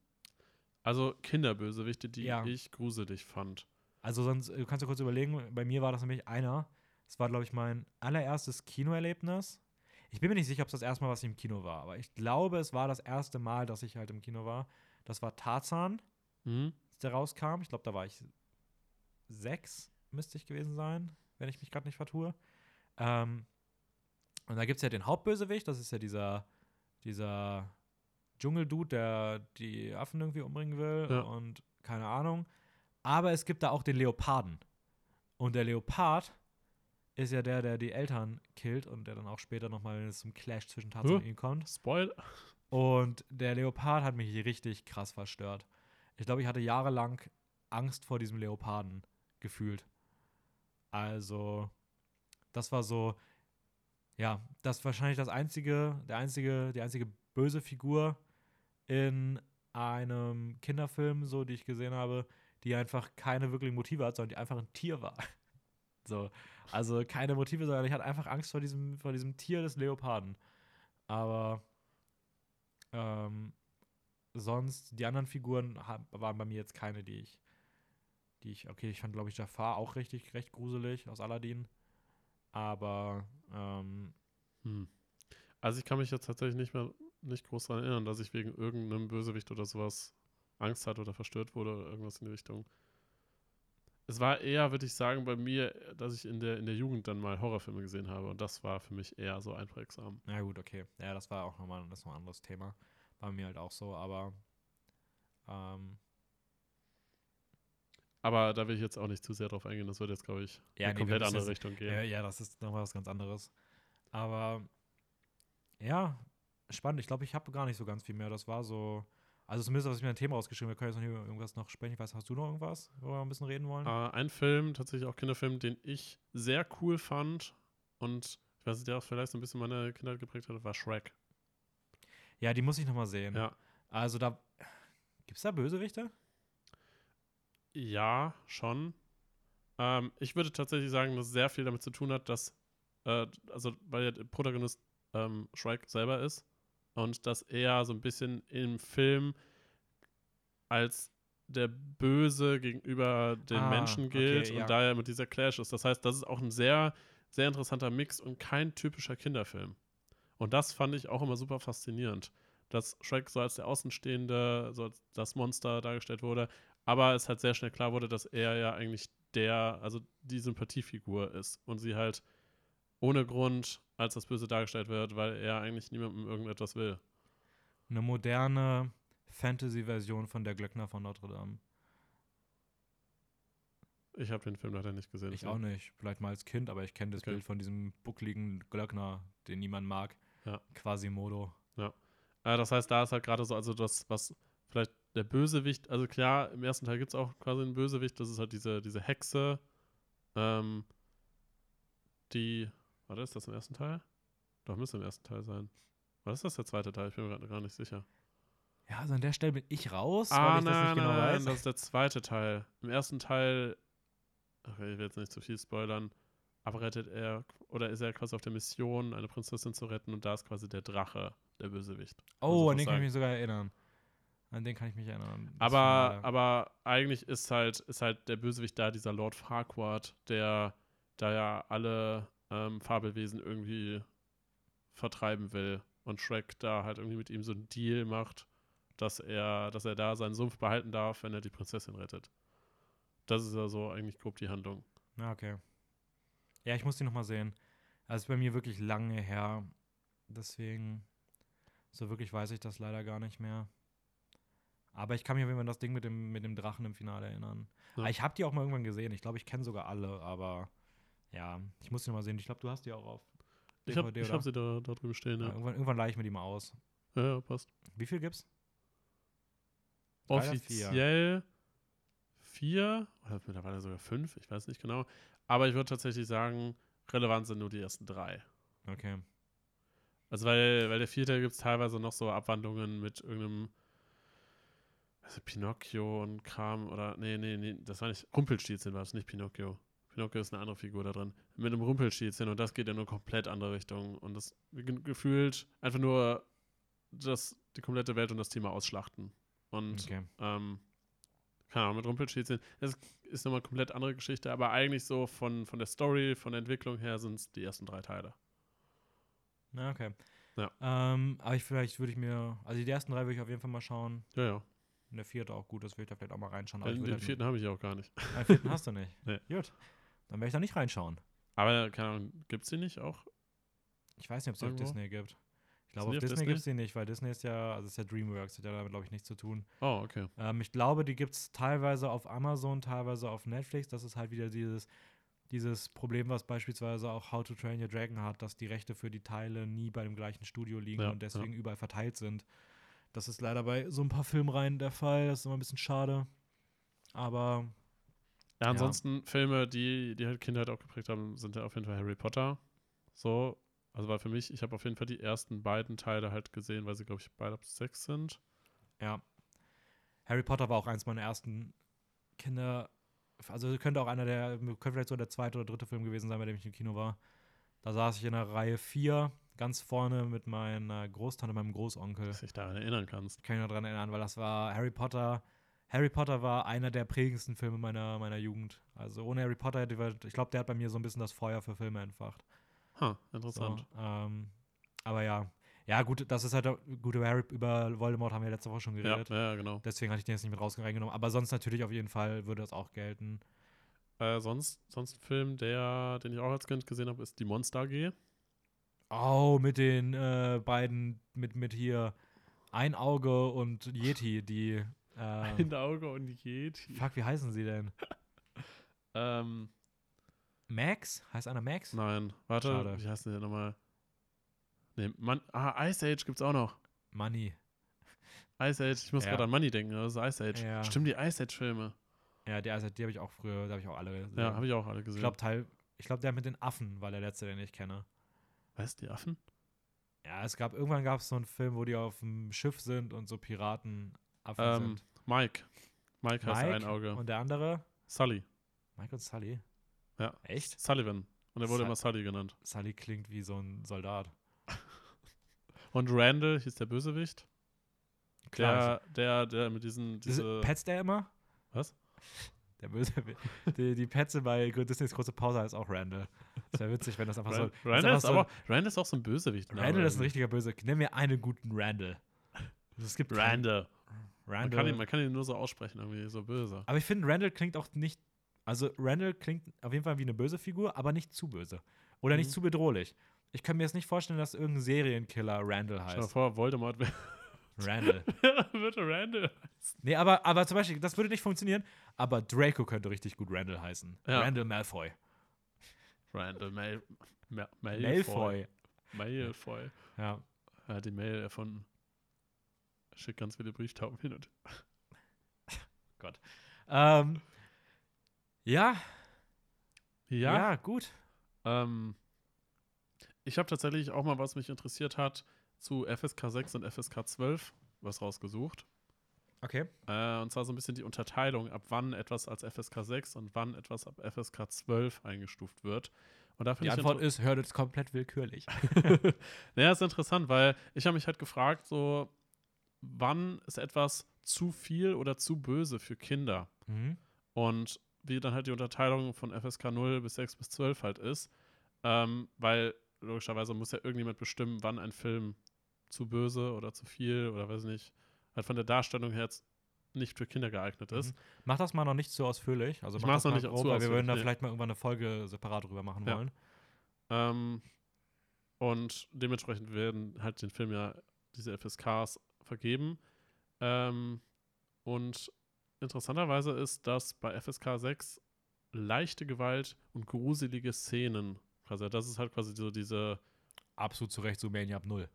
Also Kinderbösewichte, die Ja. ich gruselig fand. Also sonst, du kannst du kurz überlegen, bei mir war das nämlich einer. Das war, glaube ich, mein allererstes Kinoerlebnis. Ich bin mir nicht sicher, ob es das erste Mal, was ich im Kino war, aber ich glaube, es war das erste Mal, dass ich halt im Kino war. Das war Tarzan, Hm? als der rauskam. Ich glaube, da war ich sechs, müsste ich gewesen sein, wenn ich mich gerade nicht vertue. Ähm, und da gibt es ja den Hauptbösewicht, das ist ja dieser, dieser Dschungeldude, der die Affen irgendwie umbringen will Ja. und keine Ahnung. Aber es gibt da auch den Leoparden. Und der Leopard ist ja der, der die Eltern killt und der dann auch später nochmal, wenn es zum Clash zwischen Tarzan und ihm kommt. Spoil. Und der Leopard hat mich richtig krass verstört. Ich glaube, ich hatte jahrelang Angst vor diesem Leoparden gefühlt. Also, das war so, ja, das ist wahrscheinlich das einzige, der einzige, die einzige böse Figur in einem Kinderfilm, so die ich gesehen habe, die einfach keine wirklichen Motive hat, sondern die einfach ein Tier war. So, also keine Motive, sondern ich hatte einfach Angst vor diesem, vor diesem Tier des Leoparden. Aber ähm, sonst, die anderen Figuren waren bei mir jetzt keine, die ich, die ich, okay, ich fand, glaube ich, Jafar auch richtig, recht gruselig aus Aladdin. Aber, ähm, Hm. Also ich kann mich jetzt tatsächlich nicht mehr nicht groß daran erinnern, dass ich wegen irgendeinem Bösewicht oder sowas Angst hatte oder verstört wurde oder irgendwas in die Richtung. Es war eher, würde ich sagen, bei mir, dass ich in der, in der Jugend dann mal Horrorfilme gesehen habe und das war für mich eher so einprägsam. na gut, okay. Ja, das war auch nochmal das war ein anderes Thema. War bei mir halt auch so, aber, ähm, Aber da will ich jetzt auch nicht zu sehr drauf eingehen, das würde jetzt, glaube ich, in Ja, eine nee, wir komplett andere jetzt- Richtung gehen. Ja, ja, das ist nochmal was ganz anderes. Aber ja, spannend. Ich glaube, ich habe gar nicht so ganz viel mehr. Das war so. Also zumindest was ich mir ein Thema rausgeschrieben. Wir können jetzt noch über irgendwas noch sprechen. Ich weiß, hast du noch irgendwas, worüber wir ein bisschen reden wollen? Äh, ein Film, tatsächlich auch Kinderfilm, den ich sehr cool fand und ich weiß nicht, der auch vielleicht so ein bisschen meine Kindheit geprägt hat, war Shrek. Ja, die muss ich noch mal sehen. Ja. Also da gibt's da Bösewichte? Ja, schon. Ähm, ich würde tatsächlich sagen, dass es sehr viel damit zu tun hat, dass, äh, also weil der Protagonist ähm, Shrek selber ist und dass er so ein bisschen im Film als der Böse gegenüber den Ah, Menschen okay, gilt ja. und daher mit dieser Clash ist. Das heißt, das ist auch ein sehr, sehr interessanter Mix und kein typischer Kinderfilm. Und das fand ich auch immer super faszinierend, dass Shrek so als der Außenstehende, so als das Monster dargestellt wurde, aber es halt sehr schnell klar wurde, dass er ja eigentlich der, also die Sympathiefigur ist und sie halt ohne Grund als das Böse dargestellt wird, weil er eigentlich niemandem irgendetwas will. Eine moderne Fantasy-Version von der Glöckner von Notre Dame. Ich habe den Film leider nicht gesehen. Ich auch nicht. Vielleicht mal als Kind, aber ich kenne das Okay. Bild von diesem buckligen Glöckner, den niemand mag. Ja. Quasimodo. Äh, das heißt, da ist halt gerade so, also das, was der Bösewicht, also klar, im ersten Teil gibt es auch quasi einen Bösewicht, das ist halt diese, diese Hexe, ähm, die, warte, ist das im ersten Teil? Doch, müsste im ersten Teil sein. Was ist das der zweite Teil? Ich bin mir gerade gar nicht sicher. Ja, also an der Stelle bin ich raus, ah, weil ich das nein, nicht genau nein, weiß. das ist der zweite Teil. Im ersten Teil, okay, ich will jetzt nicht zu viel spoilern, aber rettet er, oder ist er quasi auf der Mission, eine Prinzessin zu retten und da ist quasi der Drache, der Bösewicht. oh, an den kann ich mich sogar erinnern. An den kann ich mich erinnern. Das Aber, aber eigentlich ist halt, ist halt der Bösewicht da, dieser Lord Farquaad, der da ja alle ähm, Fabelwesen irgendwie vertreiben will. Und Shrek da halt irgendwie mit ihm so einen Deal macht, dass er, dass er da seinen Sumpf behalten darf, wenn er die Prinzessin rettet. Das ist ja so eigentlich grob die Handlung. Ja, okay. Ja, ich muss die nochmal sehen. Also ist bei mir wirklich lange her. Deswegen, so wirklich weiß ich das leider gar nicht mehr. Aber ich kann mich auf jeden Fall an das Ding mit dem, mit dem Drachen im Finale erinnern. Ja. Ich habe die auch mal irgendwann gesehen. Ich glaube, ich kenne sogar alle, aber ja, ich muss die mal sehen. Ich glaube, du hast die auch auf Ich habe DVD, ich oder? hab sie da, da drüben stehen, Ja, ja. irgendwann irgendwann leihe ich mir die mal aus. Ja, ja passt. Wie viel gibt's? Offiziell vier oder mittlerweile sogar fünf, ich weiß nicht genau. Aber ich würde tatsächlich sagen, relevant sind nur die ersten drei. Okay. Also weil, weil der vierte gibt es teilweise noch so Abwandlungen mit irgendeinem also Pinocchio und Kram oder nee, nee, nee, das war nicht Rumpelstilzchen war es, nicht Pinocchio. Pinocchio ist eine andere Figur da drin. Mit einem Rumpelstilzchen und das geht in eine komplett andere Richtung und das ge gefühlt einfach nur das, die komplette Welt und das Thema ausschlachten. Und Okay. ähm, keine Ahnung, mit Rumpelstilzchen. Das ist nochmal eine komplett andere Geschichte, aber eigentlich so von, von der Story, von der Entwicklung her sind es die ersten drei Teile. Na, okay. Ja. Ähm, aber ich, vielleicht würde ich mir, also die ersten drei würde ich auf jeden Fall mal schauen. Ja, ja. Und der vierte auch gut, das würde ich da vielleicht auch mal reinschauen. Aber Den, den halt vierten habe ich auch gar nicht. Den vierten hast du nicht. Nee. Gut. Dann werde ich da nicht reinschauen. Aber, keine Ahnung, gibt es die nicht auch? Ich weiß nicht, ob es die auf? Disney gibt. Ich glaube, auf auf Disney Disney? gibt es die nicht, weil Disney ist ja, also ist ja Dreamworks, hat ja damit, glaube ich, nichts zu tun. Oh, okay. Ähm, ich glaube, die gibt es teilweise auf Amazon, teilweise auf Netflix. Das ist halt wieder dieses, dieses Problem, was beispielsweise auch How to Train Your Dragon hat, dass die Rechte für die Teile nie bei dem gleichen Studio liegen Ja, und deswegen überall verteilt sind. Das ist leider bei so ein paar Filmreihen der Fall. Das ist immer ein bisschen schade. Aber Ja, ansonsten Filme, die, die halt Kindheit auch geprägt haben, sind ja auf jeden Fall Harry Potter. So, also war für mich, ich habe auf jeden Fall die ersten beiden Teile halt gesehen, weil sie, glaube ich, beide ab sechs sind. Ja. Harry Potter war auch eins meiner ersten Kinder. Also könnte auch einer der, könnte vielleicht so der zweite oder dritte Film gewesen sein, bei dem ich im Kino war. Da saß ich in der Reihe 4, ganz vorne mit meiner Großtante, meinem Großonkel. Dass du dich daran erinnern kannst. Ich kann mich noch daran erinnern, weil das war Harry Potter. Harry Potter war einer der prägendsten Filme meiner, meiner Jugend. Also ohne Harry Potter hätte ich, ich glaube, der hat bei mir so ein bisschen das Feuer für Filme entfacht. Ha, So, interessant. ähm, aber ja. Ja, gut, das ist halt, gut, über, Harry, über Voldemort haben wir letzte Woche schon Ja, geredet. ja, genau. Deswegen hatte ich den jetzt nicht mit rausgenommen. Aber sonst natürlich auf jeden Fall würde das auch gelten. Äh, sonst, sonst ein Film, der, den ich auch als Kind gesehen habe, ist Die Monster AG. Oh, mit den äh, beiden, mit, mit hier Ein Auge und Yeti, die. Äh, Ein Auge und Yeti. fuck, wie heißen sie denn? Ähm, Max? Heißt einer Max? nein, warte, Schade. wie heißt der nochmal? Nee, Mann, ah, Ice Age gibt's auch noch. Money. Ice Age, ich muss Ja. gerade an Money denken, das ist Ice Age. Ja. Stimmt, die Ice Age-Filme. Ja, die, also, die habe ich auch früher, da habe ich auch alle gesehen. Ja, habe ich auch alle gesehen. ich glaube, Teil. Ich glaube, der mit den Affen war der letzte, den ich kenne. Weißt du, die Affen? Ja, es gab, irgendwann gab es so einen Film, wo die auf dem Schiff sind und so Piratenaffen Ähm, sind. Mike. Mike heißt der ein Mike Auge. und der andere? Sully. Mike und Sully? Ja. Echt? Sullivan. Und er wurde Sul- immer Sully genannt. Sully klingt wie so ein Soldat. Und Randall hieß der Bösewicht. Klar. Der, der, der mit diesen, diese, Petzt der immer? was? Der böse. die, die Petze bei Disneys große Pause heißt auch Randall. Das wäre witzig, wenn das einfach so. Randall ist, so aber, Randall ist auch so ein Bösewicht. Randall ist ein richtiger Böse. Nenn mir einen guten Randall. Also es gibt keinen- Randall. Man Randall. kann, ihn, man kann ihn nur so aussprechen, irgendwie so böse. aber ich finde, Randall klingt auch nicht. Also, Randall klingt auf jeden Fall wie eine böse Figur, aber nicht zu böse. Oder nicht Mhm. zu bedrohlich. Ich kann mir jetzt nicht vorstellen, dass irgendein Serienkiller Randall Stell dir heißt. vor, Voldemort wäre Randall. würde Randall. Nee, aber, aber zum Beispiel, das würde nicht funktionieren, aber Draco könnte richtig gut Randall heißen. Ja. Randall Malfoy. Randall Mal Ma Malfoy. Malfoy. Malfoy. Ja. Er hat die Mail erfunden. Schickt ganz viele Brieftauben hin und. Ähm, ja, Ja. ja, gut. Ähm, ich habe tatsächlich auch mal, was mich interessiert hat, zu FSK 6 und FSK 12 was rausgesucht. Okay. Äh, und zwar so ein bisschen die Unterteilung, ab wann etwas als FSK 6 und wann etwas ab FSK 12 eingestuft wird. Und da Die Antwort ist, hört jetzt komplett willkürlich. naja, ist interessant, weil ich habe mich halt gefragt, so, wann ist etwas zu viel oder zu böse für Kinder? Mhm. Und wie dann halt die Unterteilung von FSK 0 bis 6 bis 12 halt ist. Ähm, weil logischerweise muss ja irgendjemand bestimmen, wann ein Film zu böse oder zu viel oder weiß nicht, halt von der Darstellung her nicht für Kinder geeignet ist. Mhm. Mach das mal noch nicht so ausführlich. Also Ich mach mach's das noch nicht grob, zu weil wir ausführlich, würden da nee. vielleicht mal irgendwann eine Folge separat drüber machen Ja. wollen. Ähm, und dementsprechend werden halt den Film ja diese FSKs vergeben. Ähm, und interessanterweise ist, dass bei FSK 6 leichte Gewalt und gruselige Szenen, quasi, das ist halt quasi so diese, Absolut zu Recht, so Maniac Null.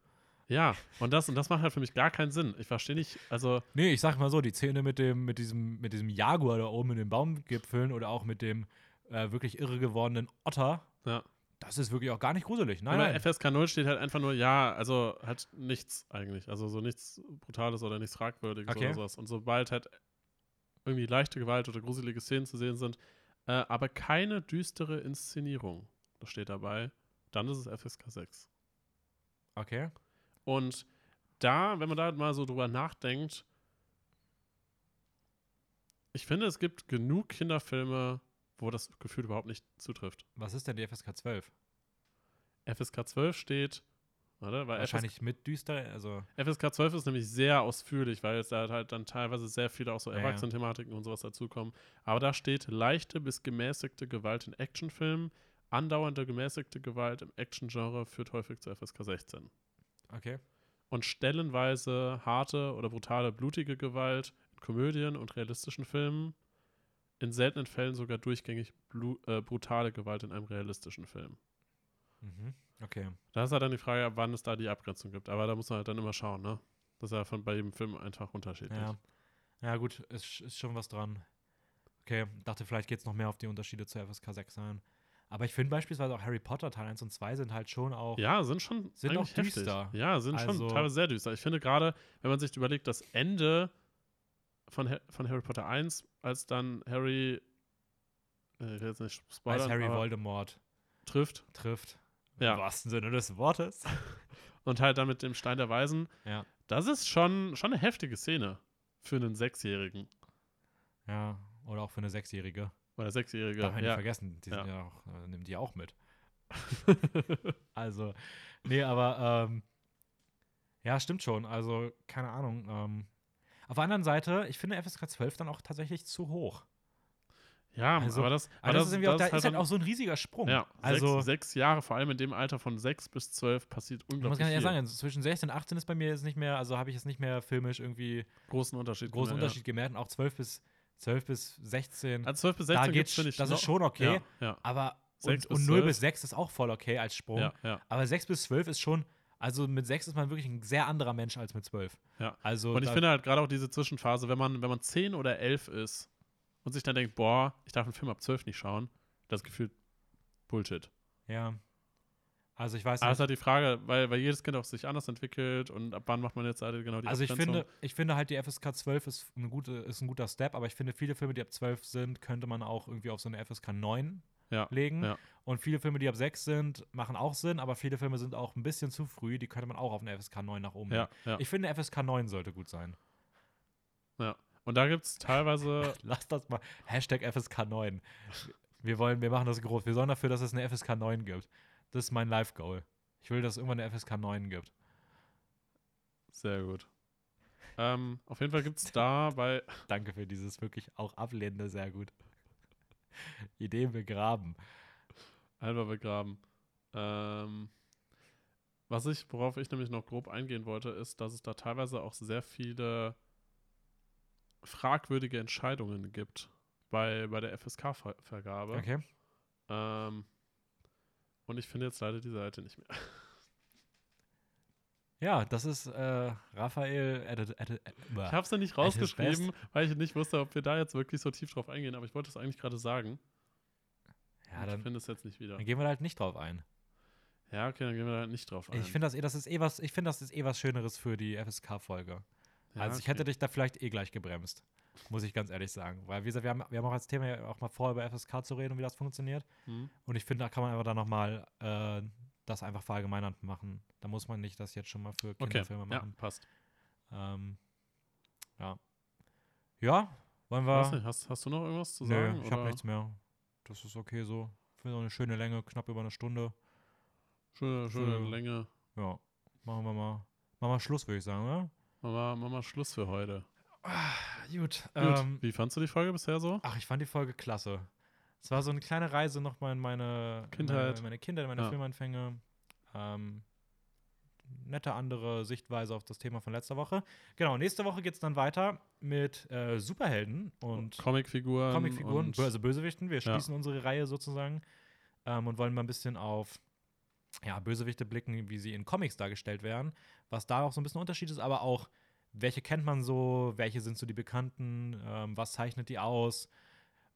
Ja, und das, und das macht halt für mich gar keinen Sinn. Ich verstehe nicht, also, Nee, ich sag mal so, die Szene mit dem, mit diesem, mit diesem Jaguar da oben in den Baumgipfeln oder auch mit dem äh, wirklich irre gewordenen Otter, ja. das ist wirklich auch gar nicht gruselig. Nein, nein. FSK 0 steht halt einfach nur, ja, also halt nichts eigentlich. Also so nichts Brutales oder nichts Fragwürdiges Okay. oder sowas. Und sobald halt irgendwie leichte Gewalt oder gruselige Szenen zu sehen sind, äh, aber keine düstere Inszenierung, das steht dabei, dann ist es FSK 6. Okay. Und da, wenn man da mal so drüber nachdenkt, ich finde, es gibt genug Kinderfilme, wo das Gefühl überhaupt nicht zutrifft. Was ist denn die FSK 12? FSK 12 steht, oder? Weil Wahrscheinlich mit düster, also FSK 12 ist nämlich sehr ausführlich, weil es da halt dann teilweise sehr viele auch so ja. Erwachsenen-Thematiken und sowas dazukommen. Aber da steht leichte bis gemäßigte Gewalt in Actionfilmen, andauernde gemäßigte Gewalt im Action-Genre führt häufig zu FSK 16. okay. Und stellenweise harte oder brutale blutige Gewalt in Komödien und realistischen Filmen, in seltenen Fällen sogar durchgängig äh, brutale Gewalt in einem realistischen Film. Mhm. Okay. Da ist halt dann die Frage, ab wann es da die Abgrenzung gibt. Aber da muss man halt dann immer schauen, ne? Das ist ja von bei jedem Film einfach unterschiedlich. Ja. Ja, gut, ist, ist schon was dran. Okay, dachte, vielleicht geht es noch mehr auf die Unterschiede zur FSK 6 ein. Aber ich finde beispielsweise auch Harry Potter Teil 1 und 2 sind halt schon auch. Ja, sind schon Sind auch düster. Heftig. Ja, sind Also- schon teilweise sehr düster. Ich finde gerade, wenn man sich überlegt, das Ende von, von Harry Potter 1, als dann Harry, äh, ich will jetzt nicht als spoilern, Harry aber Voldemort trifft trifft. Ja. Im wahrsten Sinne des Wortes. und halt dann mit dem Stein der Weisen, ja. das ist schon, schon eine heftige Szene für einen Sechsjährigen Ja. Oder auch für eine Sechsjährige. Oder Sechsjährige. Darf man nicht Ja. vergessen. Die Ja. sind ja auch, äh, nimmt die auch mit. Also, nee, aber ähm, ja, stimmt schon. Also, keine Ahnung. Ähm, auf der anderen Seite, ich finde FSK 12 dann auch tatsächlich zu hoch. ja, Also- aber das, Aber das, ist irgendwie auch, da ist halt dann- auch so ein riesiger Sprung. ja, also, sechs, sechs Jahre, vor allem in dem Alter von sechs bis zwölf, passiert ich muss unglaublich ganz ehrlich viel. sagen, zwischen 16 und 18 ist bei mir jetzt nicht mehr, also habe ich jetzt nicht mehr filmisch irgendwie großen Unterschied. großen gemerkt, Unterschied gemerkt. Und auch 12 bis, 12 bis 16. Ja. Also 12 bis da 16 geht's, gibt's, finde ich, das ist schon okay. Ja, ja, Aber und, und 0 12. bis 6 ist auch voll okay als Sprung. ja. Aber 6 bis 12 ist schon, also mit 6 ist man wirklich ein sehr anderer Mensch als mit 12. Ja. Also Und ich da- finde halt gerade auch diese Zwischenphase, wenn man, wenn man 10 oder 11 ist und sich dann denkt, boah, ich darf einen Film ab 12 nicht schauen, das Gefühl Bullshit. ja. Also ich weiß es nicht. ist halt die Frage, weil, weil jedes Kind auch sich anders entwickelt und ab wann macht man jetzt halt genau die Also ich finde, ich finde halt die FSK 12 ist, eine gute, ist ein guter Step, aber ich finde viele Filme, die ab 12 sind, könnte man auch irgendwie auf so eine FSK 9 Ja, legen. ja. Und viele Filme, die ab 6 sind, machen auch Sinn, aber viele Filme sind auch ein bisschen zu früh. Die könnte man auch auf eine FSK 9 nach oben Ja, legen. Ich finde, FSK 9 sollte gut sein. ja. Und da gibt es teilweise, Lass das mal. Hashtag FSK 9. Wir wollen, wir machen das groß. Wir sorgen dafür, dass es eine FSK 9 gibt. Das ist mein Live-Goal. Ich will, dass es irgendwann eine FSK 9 gibt. sehr gut. Ähm, auf jeden Fall gibt es da bei, Danke für dieses wirklich auch ablehnende, sehr gut. Ideen begraben. Halber begraben. Ähm, was ich, worauf ich nämlich noch grob eingehen wollte, ist, dass es da teilweise auch sehr viele fragwürdige Entscheidungen gibt bei, bei der FSK-Vergabe. Okay. Ähm, und ich finde jetzt leider die Seite nicht mehr. Ja, das ist äh, Raphael. Edit, äh, Ich habe es ja nicht rausgeschrieben, weil ich nicht wusste, ob wir da jetzt wirklich so tief drauf eingehen, aber ich wollte es eigentlich gerade sagen. ja, ich dann, finde es jetzt nicht wieder. dann gehen wir da halt nicht drauf ein. Ja, okay, dann gehen wir da halt nicht drauf ein. Ich finde das, eh- das ist eh was, ich finde, das ist eh was Schöneres für die FSK-Folge. Ja, also ich okay. hätte dich da vielleicht eh gleich gebremst. Muss ich ganz ehrlich sagen. Weil, wie gesagt, wir haben, wir haben auch als Thema ja auch mal vor, über FSK zu reden und wie das funktioniert. Hm? Und ich finde, da kann man einfach dann nochmal äh, das einfach verallgemeinernd machen. Da muss man nicht das jetzt schon mal für Okay, Kinderfilme ja, machen. passt. Ähm, ja. Ja, wollen wir. Nicht, hast, hast du noch irgendwas zu sagen? ich habe nichts mehr. Das ist okay so. Ich finde eine schöne Länge, knapp über eine Stunde. Schöne, schöne Für- Länge. Ja, machen wir mal. Machen wir Schluss, würde ich sagen, oder? Machen wir, machen wir Schluss für heute. Gut. Gut, Ähm, wie fandst du die Folge bisher so? ach, ich fand die Folge klasse. Es war so eine kleine Reise nochmal in meine Kindheit. meine, meine Kindheit, meine Ja. Filmanfänge. Ähm, nette andere Sichtweise auf das Thema von letzter Woche. Genau, nächste Woche geht es dann weiter mit äh, Superhelden und Comicfiguren. Comicfiguren, und- also Bösewichten. Wir Ja. schließen unsere Reihe sozusagen ähm, und wollen mal ein bisschen auf ja, Bösewichte blicken, wie sie in Comics dargestellt werden. Was da auch so ein bisschen Unterschied ist, aber auch, welche kennt man so, welche sind so die bekannten, ähm, was zeichnet die aus.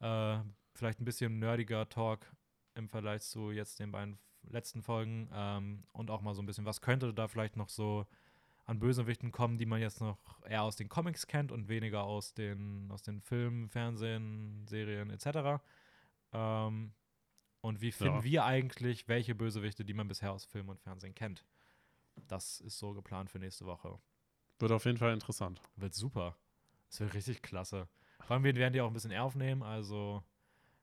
Äh, vielleicht ein bisschen nerdiger Talk im Vergleich zu jetzt den beiden letzten Folgen ähm, und auch mal so ein bisschen, was könnte da vielleicht noch so an Bösewichten kommen, die man jetzt noch eher aus den Comics kennt und weniger aus den, aus den Filmen, Fernsehen, Serien etc. Ähm, und wie finden Ja. wir eigentlich, welche Bösewichte, die man bisher aus Film und Fernsehen kennt? Das ist so geplant für nächste Woche. Wird auf jeden Fall interessant. Wird super. Das wird richtig klasse. Vor allem, wir werden die auch ein bisschen aufnehmen, also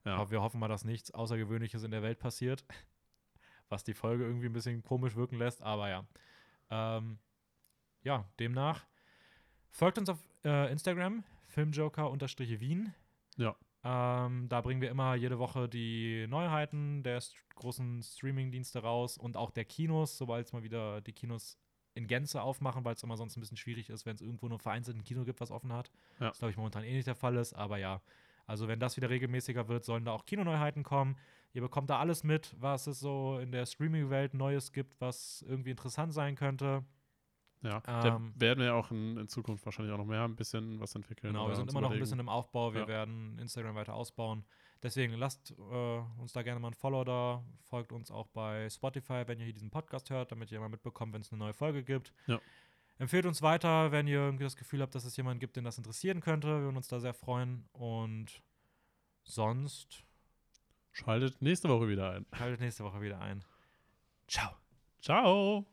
Ja. wir hoffen mal, dass nichts Außergewöhnliches in der Welt passiert, was die Folge irgendwie ein bisschen komisch wirken lässt, aber ja. Ähm, ja, demnach folgt uns auf äh, Instagram, filmjoker-wien. Ja. Ähm, da bringen wir immer jede Woche die Neuheiten der st großen Streaming-Dienste raus und auch der Kinos, sobald es mal wieder die Kinos in Gänze aufmachen, weil es immer sonst ein bisschen schwierig ist, wenn es irgendwo nur vereinzelt ein Kino gibt, was offen hat. Ja. Das glaube ich momentan eh nicht der Fall ist, aber ja. Also wenn das wieder regelmäßiger wird, sollen da auch Kinoneuheiten kommen. Ihr bekommt da alles mit, was es so in der Streaming-Welt Neues gibt, was irgendwie interessant sein könnte. Ja. da Ähm, werden wir auch in, in Zukunft wahrscheinlich auch noch mehr ein bisschen was entwickeln. Genau, wir sind immer noch ein bisschen im Aufbau. Wir Ja. werden Instagram weiter ausbauen. Deswegen lasst äh, uns da gerne mal ein Follow da. Folgt uns auch bei Spotify, wenn ihr hier diesen Podcast hört, damit ihr immer mitbekommt, wenn es eine neue Folge gibt. Ja. Empfehlt uns weiter, wenn ihr irgendwie das Gefühl habt, dass es jemanden gibt, den das interessieren könnte. Wir würden uns da sehr freuen. Und sonst Schaltet nächste Woche wieder ein. schaltet nächste Woche wieder ein. Ciao. Ciao.